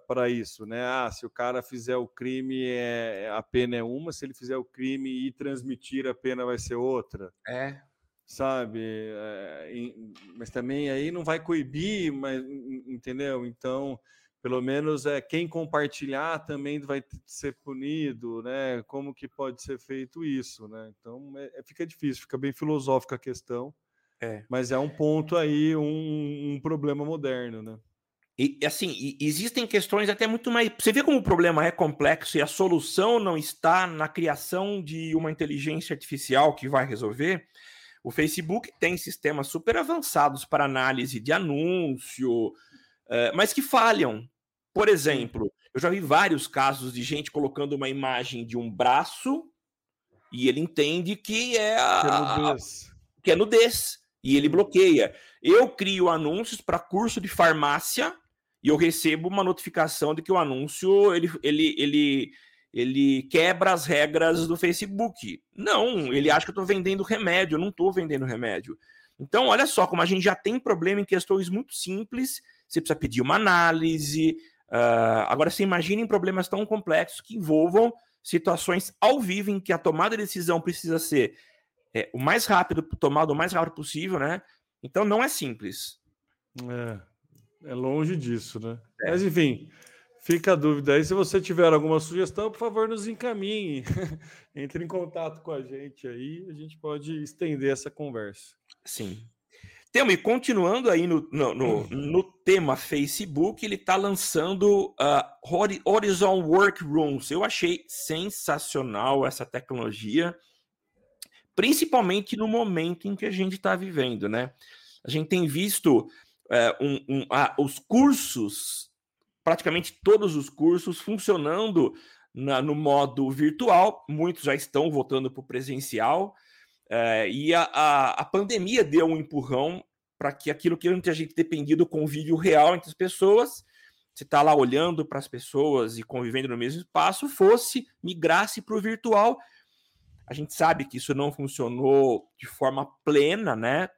para isso, né? Ah, se o cara fizer o crime, é, a pena é uma, se ele fizer o crime e transmitir, a pena vai ser outra. É. Sabe? É, mas também aí não vai coibir, mas, entendeu? Então pelo menos é quem compartilhar também vai ser punido, né? Como que pode ser feito isso, né? Então é, é fica difícil, fica bem filosófica a questão. É. Mas é um ponto aí, um, um problema moderno, né? E assim, existem questões até muito mais. Você vê como o problema é complexo e a solução não está na criação de uma inteligência artificial que vai resolver. O Facebook tem sistemas super avançados para análise de anúncio, eh, mas que falham. Por exemplo, eu já vi vários casos de gente colocando uma imagem de um braço e ele entende que é a, que é que é nudez e ele bloqueia. Eu crio anúncios para curso de farmácia e eu recebo uma notificação de que o anúncio ele, ele, ele, ele quebra as regras do Facebook. Não, ele acha que eu estou vendendo remédio, eu não estou vendendo remédio. Então, olha só como a gente já tem problema em questões muito simples você precisa pedir uma análise. Uh, agora, você imagina em problemas tão complexos que envolvam situações ao vivo em que a tomada de decisão precisa ser é, o mais rápido, tomada o mais rápido possível, né? Então não é simples. É, é longe disso, né? É. Mas enfim, fica a dúvida aí. Se você tiver alguma sugestão, por favor, nos encaminhe. [laughs] Entre em contato com a gente aí, a gente pode estender essa conversa. Sim. Temo, e continuando aí no, no, no, hum. no tema Facebook, ele está lançando uh, Horizon Workrooms. Eu achei sensacional essa tecnologia, principalmente no momento em que a gente está vivendo, né? A gente tem visto uh, um, um, uh, os cursos, praticamente todos os cursos, funcionando na, no modo virtual, muitos já estão voltando para o presencial. É, e a, a, a, pandemia deu um empurrão para que aquilo que antes a gente dependia do convívio real entre as pessoas, você está lá olhando para as pessoas e convivendo no mesmo espaço, fosse, migrasse para o virtual. A gente sabe que isso não funcionou de forma plena, né?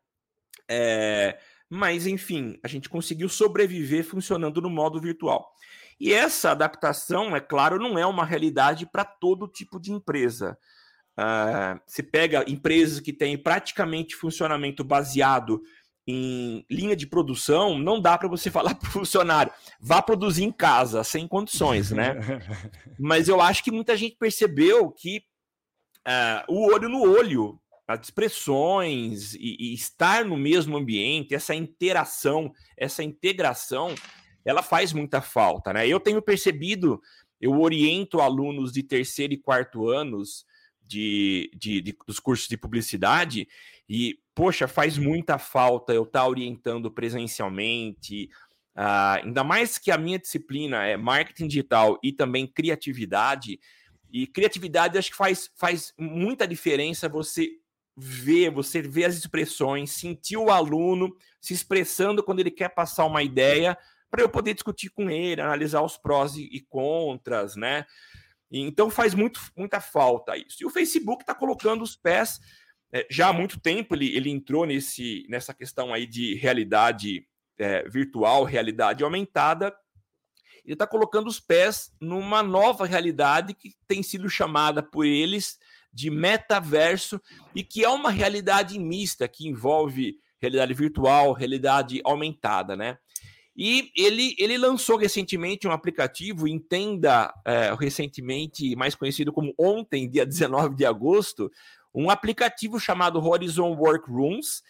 É, mas, enfim, a gente conseguiu sobreviver funcionando no modo virtual. E essa adaptação, é claro, não é uma realidade para todo tipo de empresa. Uh, se pega empresas que têm praticamente funcionamento baseado em linha de produção, não dá para você [laughs] falar para o funcionário, vá produzir em casa, sem condições, né? [laughs] Mas eu acho que muita gente percebeu que uh, o olho no olho as expressões e, e, estar no mesmo ambiente, essa interação, essa integração, ela faz muita falta, né? Eu tenho percebido, eu oriento alunos de terceiro e quarto anos de, de, de dos cursos de publicidade e, poxa, faz muita falta eu estar orientando presencialmente, uh, ainda mais que a minha disciplina é marketing digital e também criatividade. E criatividade acho que faz, faz muita diferença você ver, você ver as expressões, sentir o aluno se expressando quando ele quer passar uma ideia, para eu poder discutir com ele, analisar os prós e contras, né? Então faz muito, muita falta isso. E o Facebook está colocando os pés é, já há muito tempo. Ele, ele entrou nesse, nessa questão aí de realidade é, virtual, realidade aumentada. Ele está colocando os pés numa nova realidade que tem sido chamada por eles de metaverso e que é uma realidade mista que envolve realidade virtual, realidade aumentada, né? E ele, ele lançou recentemente um aplicativo, entenda é, recentemente, mais conhecido como ontem, dia 19 de agosto, um aplicativo chamado Horizon Workrooms,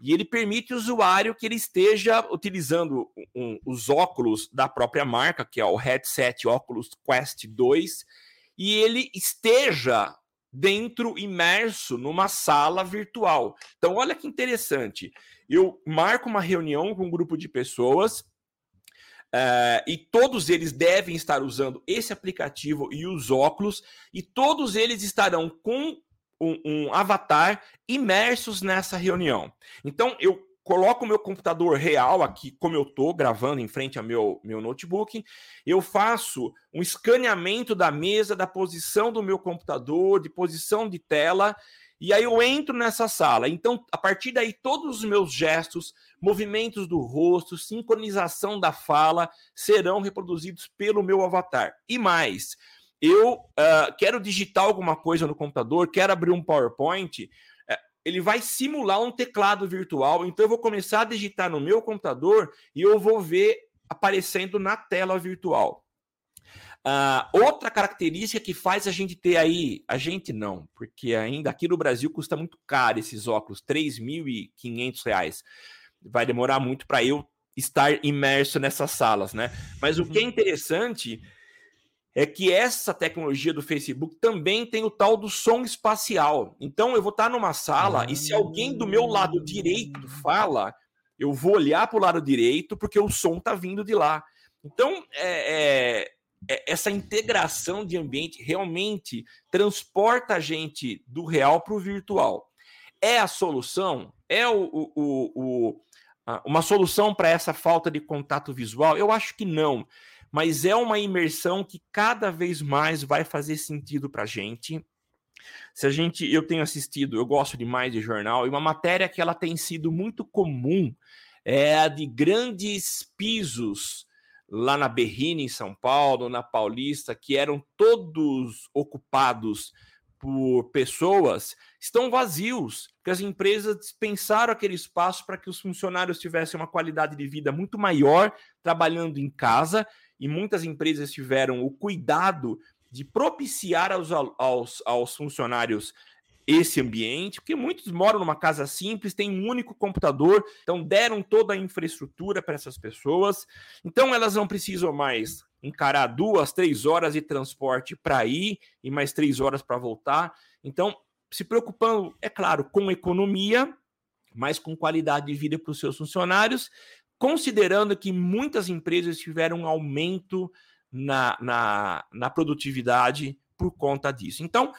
e ele permite o usuário que ele esteja utilizando um, os óculos da própria marca, que é o headset Oculus Quest 2, e ele esteja dentro, imerso numa sala virtual. Então, olha que interessante. Eu marco uma reunião com um grupo de pessoas uh, e todos eles devem estar usando esse aplicativo e os óculos, e todos eles estarão com um, um avatar imersos nessa reunião. Então, eu coloco o meu computador real aqui, como eu estou gravando em frente ao meu, meu notebook, eu faço um escaneamento da mesa, da posição do meu computador, de posição de tela, e aí eu entro nessa sala. Então, a partir daí, todos os meus gestos, movimentos do rosto, sincronização da fala serão reproduzidos pelo meu avatar. E mais, eu uh, quero digitar alguma coisa no computador, quero abrir um PowerPoint, ele vai simular um teclado virtual. Então eu vou começar a digitar no meu computador e eu vou ver aparecendo na tela virtual. Uh, outra característica que faz a gente ter aí, a gente não, porque ainda aqui no Brasil custa muito caro esses óculos, R$ 3.500. Vai demorar muito para eu estar imerso nessas salas, né? Mas o que é uhum. interessante é que essa tecnologia do Facebook também tem o tal do som espacial. Então eu vou estar numa sala e se alguém do meu lado direito fala, eu vou olhar para o lado direito porque o som está vindo de lá. Então é, é, essa integração de ambiente realmente transporta a gente do real para o virtual. É a solução? É o, o, o, o uma solução para essa falta de contato visual? Eu acho que não mas é uma imersão que cada vez mais vai fazer sentido para a gente. Se a gente, eu tenho assistido, eu gosto demais de jornal, e uma matéria que ela tem sido muito comum é a de grandes pisos lá na Berrine, em São Paulo, na Paulista, que eram todos ocupados por pessoas, estão vazios, porque as empresas dispensaram aquele espaço para que os funcionários tivessem uma qualidade de vida muito maior trabalhando em casa e muitas empresas tiveram o cuidado de propiciar aos, aos, aos funcionários esse ambiente, porque muitos moram numa casa simples, têm um único computador, então deram toda a infraestrutura para essas pessoas, então elas não precisam mais encarar duas, três horas de transporte para ir e mais três horas para voltar. Então, se preocupando, é claro, com economia, mas com qualidade de vida para os seus funcionários, considerando que muitas empresas tiveram um aumento na, na, na produtividade por conta disso. Então,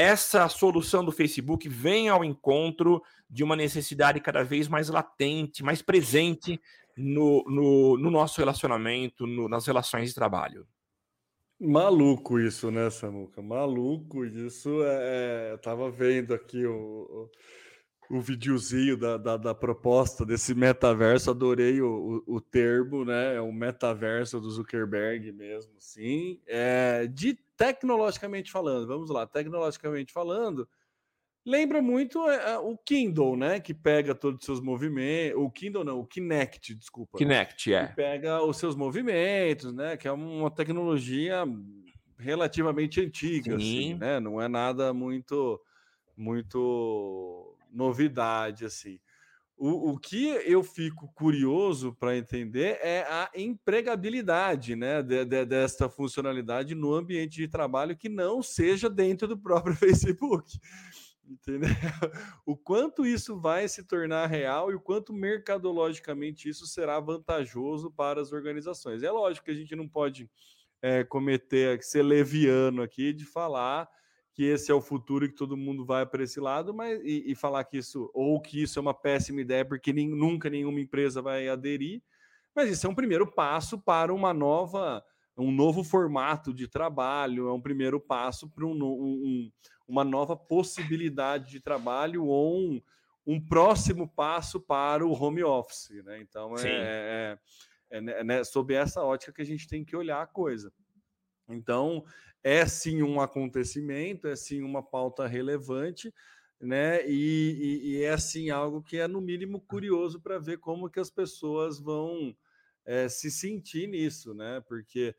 essa solução do Facebook vem ao encontro de uma necessidade cada vez mais latente, mais presente no, no, no nosso relacionamento, no, nas relações de trabalho. Maluco isso, né, Samuca? Maluco isso. É, é... Eu tava vendo aqui o, o, o videozinho da, da, da, proposta desse metaverso, adorei o, o, o termo, né? É o metaverso do Zuckerberg mesmo, sim. É, de tecnologicamente falando, vamos lá, tecnologicamente falando, lembra muito é, é, o Kindle, né? Que pega todos os seus movimentos. O Kindle não, o Kinect, desculpa. Kinect, é. Que pega os seus movimentos, né? Que é uma tecnologia relativamente antiga, assim, né? Não é nada muito, muito novidade, assim. O, o que eu fico curioso para entender é a empregabilidade né, de, de, desta funcionalidade no ambiente de trabalho que não seja dentro do próprio [laughs] Facebook entendeu? O quanto isso vai se tornar real e o quanto mercadologicamente isso será vantajoso para as organizações. É lógico que a gente não pode é, cometer, ser leviano aqui de falar que esse é o futuro e que todo mundo vai para esse lado, mas e, e, falar que isso ou que isso é uma péssima ideia porque nem, nunca nenhuma empresa vai aderir, mas isso é um primeiro passo para uma nova um novo formato de trabalho, é um primeiro passo para um, um, uma nova possibilidade de trabalho ou um, um próximo passo para o home office. Né? Então, é, é, é, é né, sob essa ótica que a gente tem que olhar a coisa. Então, é sim um acontecimento, é sim uma pauta relevante, né? E, e, e é sim algo que é no mínimo curioso para ver como que as pessoas vão é, se sentir nisso, né? Porque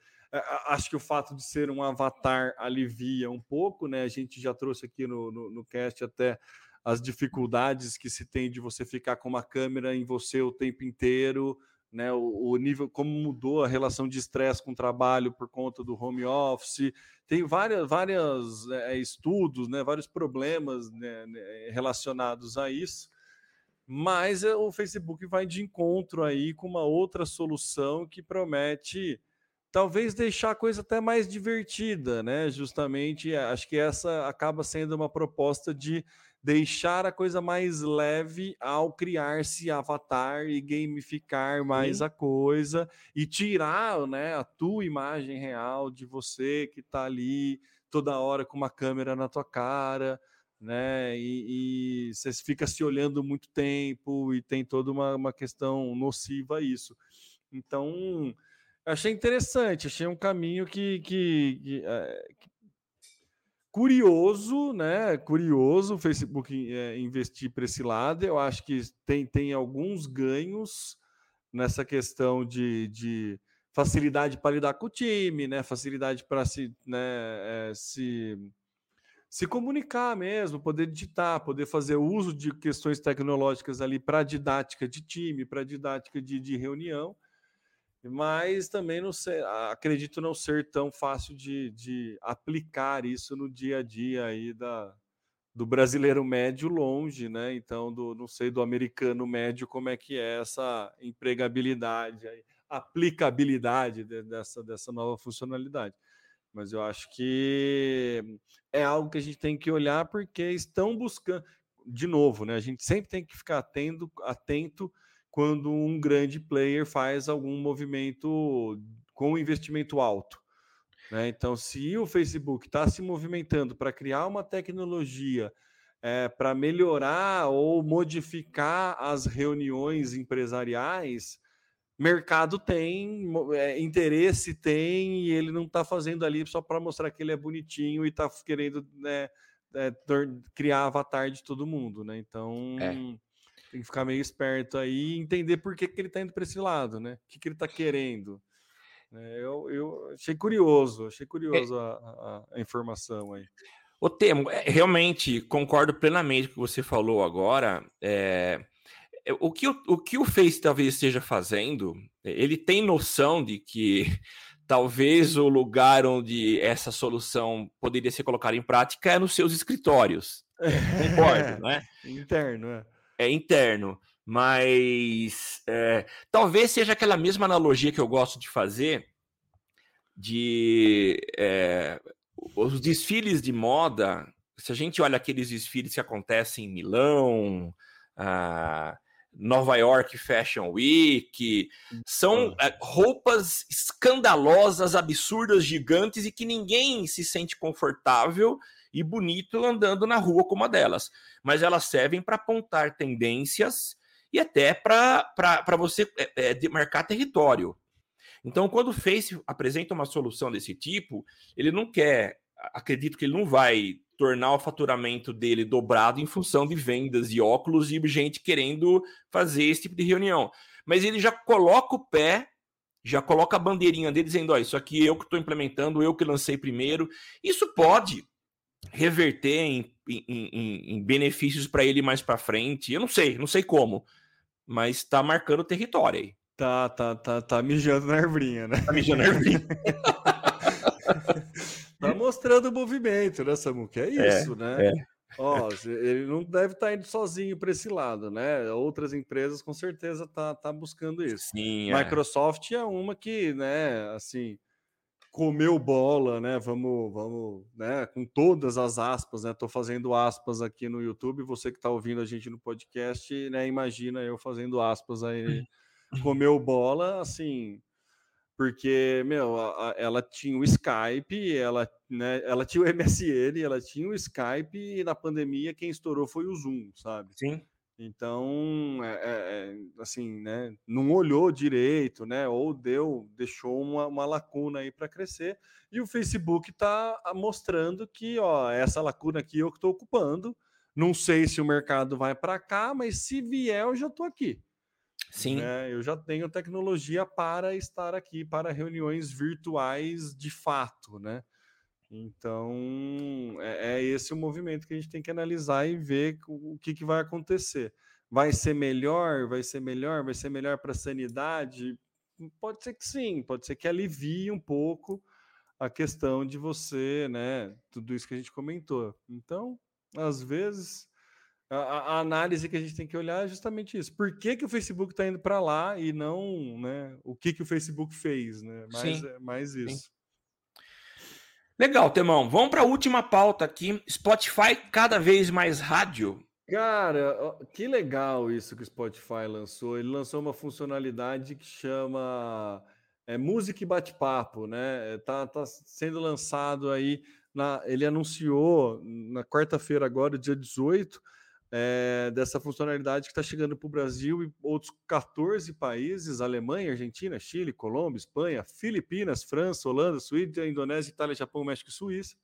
acho que o fato de ser um avatar alivia um pouco, né? A gente já trouxe aqui no, no, no cast até as dificuldades que se tem de você ficar com uma câmera em você o tempo inteiro, né? O, o nível, como mudou a relação de estresse com o trabalho por conta do home office, tem várias, várias é, estudos, né? Vários problemas né, né relacionados a isso. Mas é, o Facebook vai de encontro aí com uma outra solução que promete talvez deixar a coisa até mais divertida, né? Justamente, eh, acho que essa acaba sendo uma proposta de deixar a coisa mais leve ao criar-se avatar e gamificar mais Sim. a coisa e tirar, né, a tua imagem real de você que está ali toda hora com uma câmera na tua cara, né? E, e você fica se olhando muito tempo e tem toda uma, uma questão nociva a isso. Então, achei interessante, achei um caminho que, que, que, que curioso, né? Curioso o Facebook é, investir para esse lado. Eu acho que tem, tem alguns ganhos nessa questão de, de facilidade para lidar com o time, né? Facilidade para se, né, é, se se comunicar mesmo, poder digitar, poder fazer uso de questões tecnológicas ali para didática de time, para didática de, de reunião mas também não sei, acredito não ser tão fácil de, de aplicar isso no dia a dia aí da, do brasileiro médio longe, né? Então, do, não sei do americano médio como é que é essa empregabilidade, aplicabilidade dessa, dessa nova funcionalidade. Mas eu acho que é algo que a gente tem que olhar porque estão buscando, de novo, né? A gente sempre tem que ficar atento, atento quando um grande player faz algum movimento com investimento alto. Né? Então, se o Facebook está se movimentando para criar uma tecnologia é, para melhorar ou modificar as reuniões empresariais, mercado tem, é, interesse tem, e ele não está fazendo ali só para mostrar que ele é bonitinho e está querendo né, é, criar avatar de todo mundo. Né? Então. É tem que ficar meio esperto aí e entender por que, que ele está indo para esse lado, né? O que, que ele está querendo. É, eu, eu achei curioso, achei curioso a, a, a informação aí. O Temo, é, realmente concordo plenamente com o que você falou agora. É, é, o, que o, o que o Face talvez esteja fazendo, ele tem noção de que [laughs] talvez o lugar onde essa solução poderia ser colocada em prática é nos seus escritórios. [laughs] Concordo, né? Interno, é é interno, mas é, talvez seja aquela mesma analogia que eu gosto de fazer de é, os desfiles de moda se a gente olha aqueles desfiles que acontecem em Milão, ah, Nova York Fashion Week, são ah. roupas escandalosas, absurdas, gigantes e que ninguém se sente confortável e bonito andando na rua como uma delas. Mas elas servem para apontar tendências e até para você é, é, demarcar território. Então, quando o Face apresenta uma solução desse tipo, ele não quer, acredito que ele não vai tornar o faturamento dele dobrado em função de vendas de óculos e gente querendo fazer esse tipo de reunião. Mas ele já coloca o pé, já coloca a bandeirinha dele dizendo: Ó, isso aqui eu que estou implementando, eu que lancei primeiro. Isso pode reverter em, em, em, em benefícios para ele mais para frente. Eu não sei, não sei como, mas está marcando território aí. Tá, tá, tá, tá mijando na arvrinha, né? Tá mijando na arvrinha. [laughs] tá mostrando o movimento, né, Samu? Que é, é isso, é, né? É. Ó, ele não deve estar tá indo sozinho para esse lado, né? Outras empresas com certeza tá, tá buscando isso. Sim, é. Microsoft é uma que, né, assim, comeu bola, né? Vamos, vamos, né? Com todas as aspas, né? Tô fazendo aspas aqui no YouTube. Você que está ouvindo a gente no podcast, né? Imagina eu fazendo aspas aí. Comeu bola, assim, porque, meu, ela tinha o Skype, ela, né, ela tinha o MSN, ela tinha o Skype, e na pandemia quem estourou foi o Zoom, sabe? Sim. Então, é, é, é, assim, né, não olhou direito, né, ou deu, deixou uma, uma lacuna aí para crescer, e o Facebook está mostrando que, ó, essa lacuna aqui eu que estou ocupando, não sei se o mercado vai para cá, mas se vier eu já estou aqui. Sim. Né? Eu já tenho tecnologia para estar aqui para reuniões virtuais de fato, né? Então, é, é, esse o movimento que a gente tem que analisar e ver o, que, que vai acontecer. Vai ser melhor? Vai ser melhor? Vai ser melhor para a sanidade? Pode ser que sim, pode ser que alivie um pouco a questão de você, né? Tudo isso que a gente comentou. Então, às vezes, a, a, análise que a gente tem que olhar é justamente isso. Por que, que o Facebook está indo para lá e não né, o que, que o Facebook fez? Né? Mais, Sim. É, mais isso. Sim. Legal, Temão. Vamos para a última pauta aqui. Spotify cada vez mais rádio. Cara, que legal isso que o Spotify lançou. Ele lançou uma funcionalidade que chama é, música e bate-papo, né? É, tá, tá sendo lançado aí. Na, ele anunciou na quarta-feira, agora, dia 18, é, dessa funcionalidade que está chegando para o Brasil e outros 14 países: Alemanha, Argentina, Chile, Colômbia, Espanha, Filipinas, França, Holanda, Suíça, Indonésia, Itália, Japão, México e Suíça.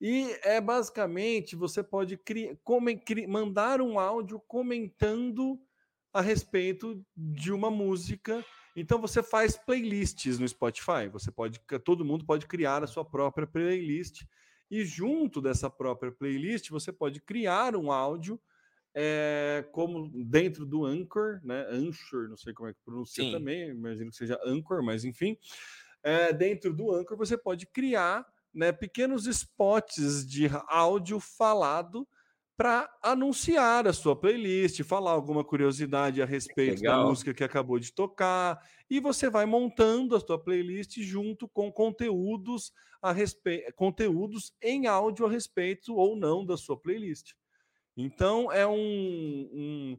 E é basicamente você pode criar, mandar um áudio comentando a respeito de uma música. Então você faz playlists no Spotify. Você pode, todo mundo pode criar a sua própria playlist e junto dessa própria playlist você pode criar um áudio é, como dentro do Anchor, né? Anchor, não sei como é que pronuncia Sim. também, imagino que seja Anchor, mas enfim, é, dentro do Anchor você pode criar né, pequenos spots de áudio falado para anunciar a sua playlist, falar alguma curiosidade a respeito Legal. da música que acabou de tocar, e você vai montando a sua playlist junto com conteúdos a respeito, conteúdos em áudio a respeito ou não da sua playlist. Então é um, um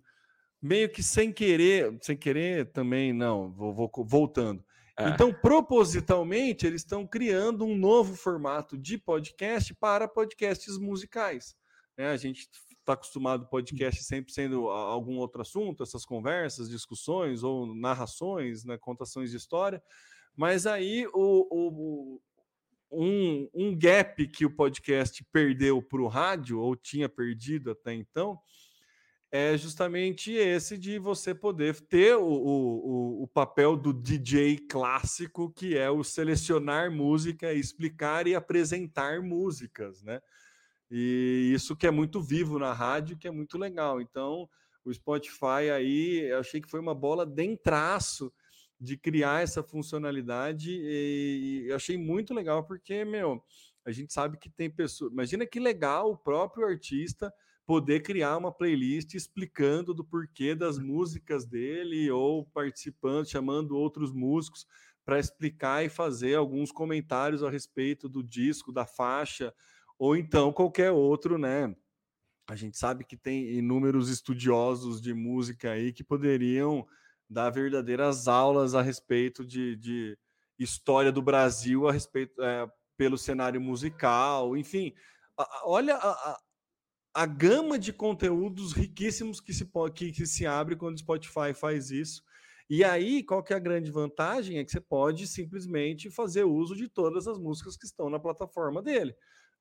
meio que sem querer, sem querer também não, vou, vou voltando. É. Então, propositalmente, eles estão criando um novo formato de podcast para podcasts musicais. Né? A gente está acostumado podcast sempre sendo algum outro assunto, essas conversas, discussões ou narrações, né, contações de história. Mas aí o, o, um, um gap que o podcast perdeu para o rádio, ou tinha perdido até então, é justamente esse de você poder ter o, o, o papel do DJ clássico, que é o selecionar música, explicar e apresentar músicas, né? E isso que é muito vivo na rádio, que é muito legal. Então, o Spotify aí, eu achei que foi uma bola dentraço de criar essa funcionalidade e eu achei muito legal porque, meu, a gente sabe que tem pessoas. Imagina que legal o próprio artista poder criar uma playlist explicando do porquê das músicas dele ou participando, chamando outros músicos para explicar e fazer alguns comentários a respeito do disco, da faixa ou então qualquer outro, né? A gente sabe que tem inúmeros estudiosos de música aí que poderiam dar verdadeiras aulas a respeito de, de história do Brasil, a respeito é, pelo cenário musical, enfim. A, olha a, a, a, gama de conteúdos riquíssimos que se, que, que se abre quando o Spotify faz isso. E aí, qual que é a grande vantagem? É que você pode simplesmente fazer uso de todas as músicas que estão na plataforma dele.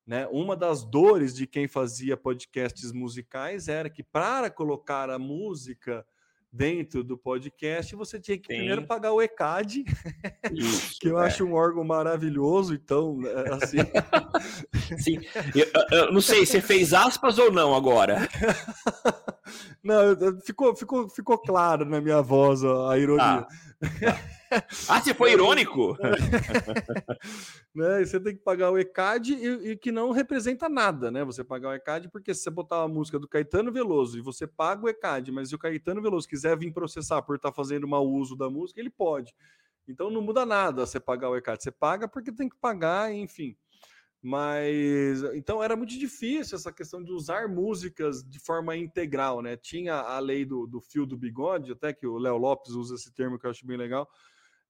Né? Uma das dores de quem fazia podcasts musicais era que para colocar a música dentro do podcast, você tinha que Sim. primeiro pagar o ECAD, [laughs] Isso, que eu é. acho um órgão maravilhoso, então, é, assim... [laughs] Sim, eu, eu, não sei, você fez aspas ou não agora? [laughs] Não, ficou, ficou, ficou claro na minha voz a, ironia. Ah, ah, você foi [laughs] irônico? [laughs] né? Você tem que pagar o ECAD e, e, que não representa nada, né? Você pagar o ECAD, porque se você botar a música do Caetano Veloso e você paga o ECAD, mas se o Caetano Veloso quiser vir processar por estar tá fazendo mau uso da música, ele pode. Então não muda nada você pagar o ECAD. Você paga porque tem que pagar, enfim. Mas então era muito difícil essa questão de usar músicas de forma integral, né? Tinha a lei do, do fio do bigode, até que o Léo Lopes usa esse termo que eu acho bem legal,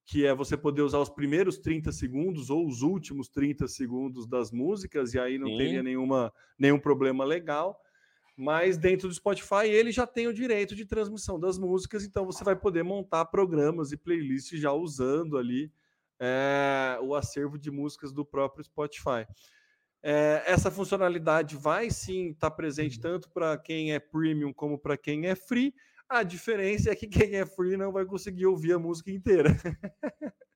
que é você poder usar os primeiros 30 segundos ou os últimos 30 segundos das músicas, e aí não Sim. teria nenhuma, nenhum problema legal. Mas dentro do Spotify ele já tem o direito de transmissão das músicas, então você vai poder montar programas e playlists já usando ali é, o acervo de músicas do próprio Spotify. É, essa funcionalidade vai sim estar tá presente uhum. tanto para quem é premium como para quem é free. A diferença é que quem é free não vai conseguir ouvir a música inteira.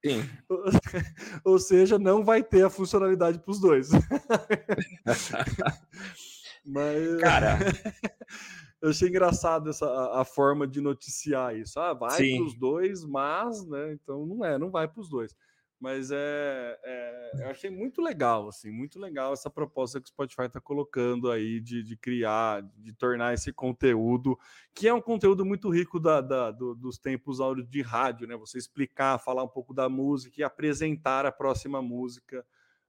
Sim. [laughs] Ou seja, não vai ter a funcionalidade para os dois. [laughs] Mas. Cara. [laughs] Eu achei engraçado essa a, a, forma de noticiar isso. Ah, vai para os dois, mas, né? Então não é, não vai para os dois. Mas é, é, eu achei muito legal, assim, muito legal essa proposta que o Spotify está colocando aí de, de, criar, de tornar esse conteúdo, que é um conteúdo muito rico da, da do, dos tempos áudio de rádio, né? Você explicar, falar um pouco da música e apresentar a próxima música,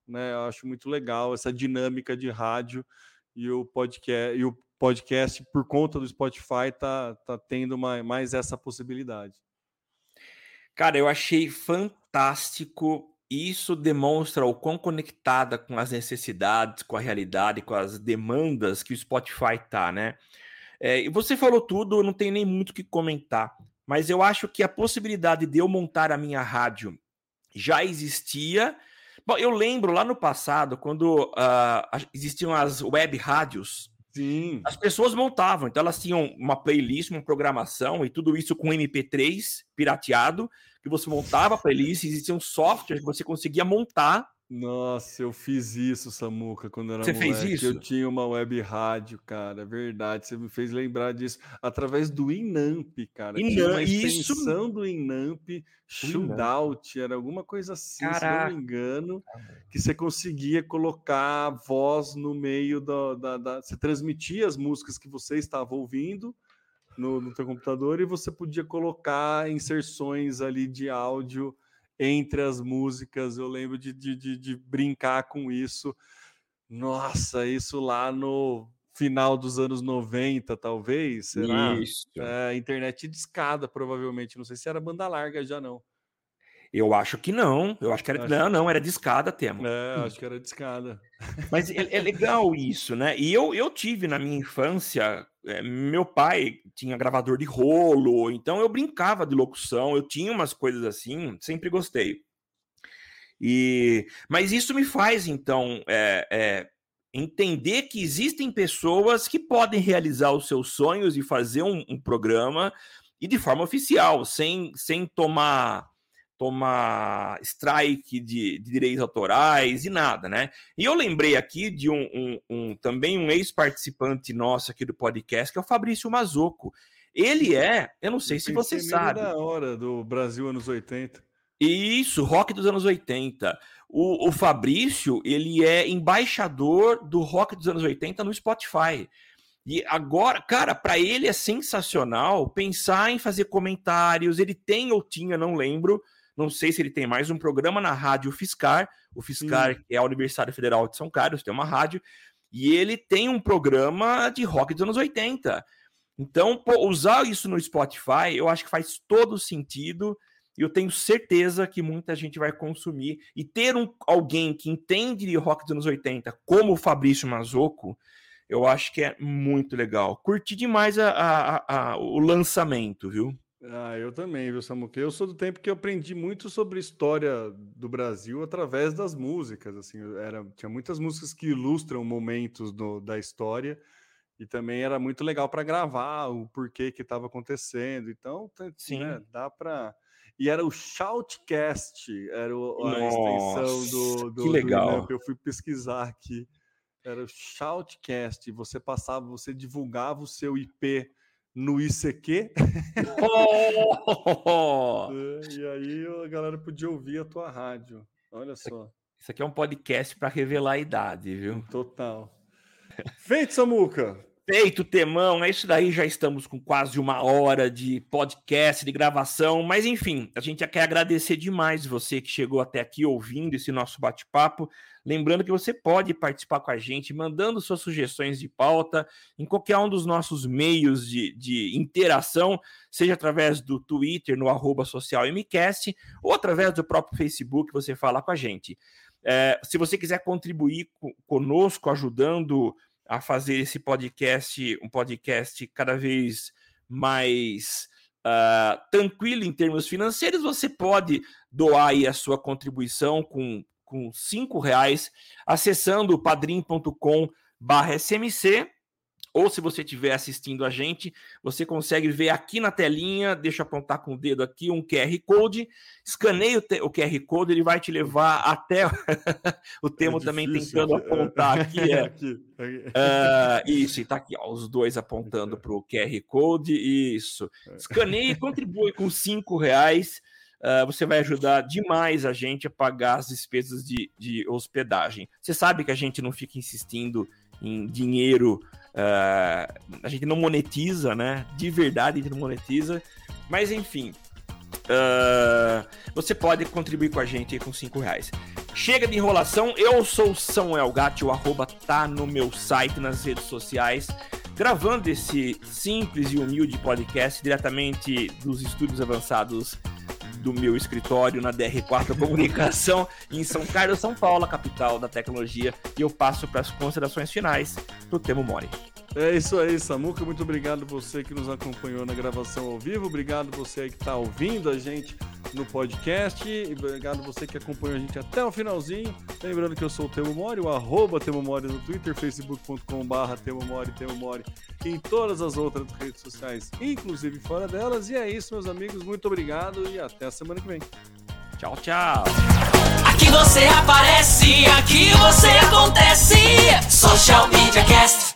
né? Eu acho muito legal essa dinâmica de rádio e o podcast, e o podcast por conta do Spotify tá, tá tendo mais essa possibilidade. Cara, eu achei fantástico. Isso demonstra o quão conectada com as necessidades, com a realidade, com as demandas que o Spotify tá, né? É, e você falou tudo, eu não tenho nem muito o que comentar, mas eu acho que a possibilidade de eu montar a minha rádio já existia. Bom, eu lembro lá no passado, quando uh, existiam as web rádios, Sim. As pessoas montavam, então elas tinham uma playlist, uma programação e tudo isso com MP3 pirateado, que você montava a playlist, um software que você conseguia montar. Nossa, eu fiz isso, Samuca, quando era Você moleque. fez isso? Eu tinha uma web rádio, cara, é verdade. Você me fez lembrar disso através do Inamp, cara. Inamp, tinha uma extensão isso... do Inamp, Shootout, era alguma coisa assim, Caraca. se não me engano, que você conseguia colocar a voz no meio da, da, da... Você transmitia as músicas que você estava ouvindo no, no teu computador e você podia colocar inserções ali de áudio entre as músicas. Eu lembro de, de, de, de brincar com isso. Nossa, isso lá no final dos anos 90, talvez, será? Isso. É, internet de escada, provavelmente. Não sei se era banda larga já, não. Eu acho que não. Eu acho que era. Acho... Não, não, era de escada, Temo. É, acho que era de escada. Mas é, é, legal isso, né? E eu, eu tive na minha infância. É, meu pai tinha gravador de rolo, então eu brincava de locução, eu tinha umas coisas assim, sempre gostei. E, mas isso me faz, então, é, é, entender que existem pessoas que podem realizar os seus sonhos e fazer um, um programa e de forma oficial, sem, sem tomar tomar strike de, de, direitos autorais e nada, né? E eu lembrei aqui de um, um, um também um ex-participante nosso aqui do podcast, que é o Fabrício Mazoco. Ele é, eu não sei eu se você sabe. da hora do Brasil anos 80. Isso, rock dos anos 80. O, o Fabrício, ele é embaixador do rock dos anos 80 no Spotify. E agora, cara, para ele é sensacional pensar em fazer comentários. Ele tem ou tinha, não lembro, Não sei se ele tem mais um programa na Rádio Fiscar. O Fiscar Sim. é a Universidade Federal de São Carlos, tem uma rádio. E ele tem um programa de rock dos anos 80. Então, pô, usar isso no Spotify, eu acho que faz todo sentido. E eu tenho certeza que muita gente vai consumir. E ter um, alguém que entende de rock dos anos 80, como o Fabrício Mazzocco, eu acho que é muito legal. Curti demais a, a, a, o lançamento, viu? Ah, eu também, viu, Samuca? Eu sou do tempo que eu aprendi muito sobre história do Brasil através das músicas. Assim, era, tinha muitas músicas que ilustram momentos do, da história e também era muito legal para gravar o porquê que estava acontecendo. Então, Sim. Né, dá para. E era o Shoutcast, era o, a Nossa, extensão do, do, que legal. Do eu fui pesquisar aqui. Era o Shoutcast. Você passava, você divulgava o seu IP no ICQ. Oh! [laughs] e aí a galera podia ouvir a tua rádio. Olha só. Isso aqui é um podcast para revelar a idade, viu? Total. Feito, Samuca. Feito, Temão. É isso daí. Já estamos com quase uma hora de podcast, de gravação. Mas, enfim, a gente quer agradecer demais você que chegou até aqui ouvindo esse nosso bate-papo. Lembrando que você pode participar com a gente, mandando suas sugestões de pauta em qualquer um dos nossos meios de, de interação, seja através do Twitter, no arroba socialmcast, ou através do próprio Facebook, você fala com a gente. É, se você quiser contribuir conosco, ajudando a fazer esse podcast, um podcast cada vez mais uh, tranquilo em termos financeiros, você pode doar aí a sua contribuição com, com cinco reais acessando padrim.com barra smc ou se você estiver assistindo a gente, você consegue ver aqui na telinha, deixa eu apontar com o dedo aqui, um QR Code, escaneia o, QR Code, ele vai te levar até [laughs] o Temo é também tentando apontar aqui. É, [laughs] aqui, Uh, isso, e tá aqui, ó, os dois apontando para o QR Code, isso. É. Escaneie e contribui com cinco reais. Uh, você vai ajudar demais a gente a pagar as despesas de, de hospedagem. Você sabe que a gente não fica insistindo em dinheiro Uh, a gente não monetiza, né? De verdade, a gente não monetiza. Mas enfim, uh, você pode contribuir com a gente com 5 reais. Chega de enrolação, eu sou o Samuel Gatti, o arroba tá no meu site, nas redes sociais, gravando esse simples e humilde podcast diretamente dos estúdios avançados do meu escritório na DR4 [laughs] Comunicação, em São Carlos, São Paulo, capital da tecnologia. E eu passo para as considerações finais do Temo Mori. É isso aí, Samuca. Muito obrigado você que nos acompanhou na gravação ao vivo. Obrigado você aí que está ouvindo a gente no podcast. E obrigado você que acompanhou a gente até o finalzinho. Lembrando que eu sou o Temo Mori, o arroba Temo Mori no Twitter, facebook.com.br Temo Mori, Temo Mori, em todas as outras redes sociais, inclusive fora delas. E é isso, meus amigos. Muito obrigado e até a semana que vem. Tchau, tchau. Aqui você aparece, aqui você acontece. Social Media Cast.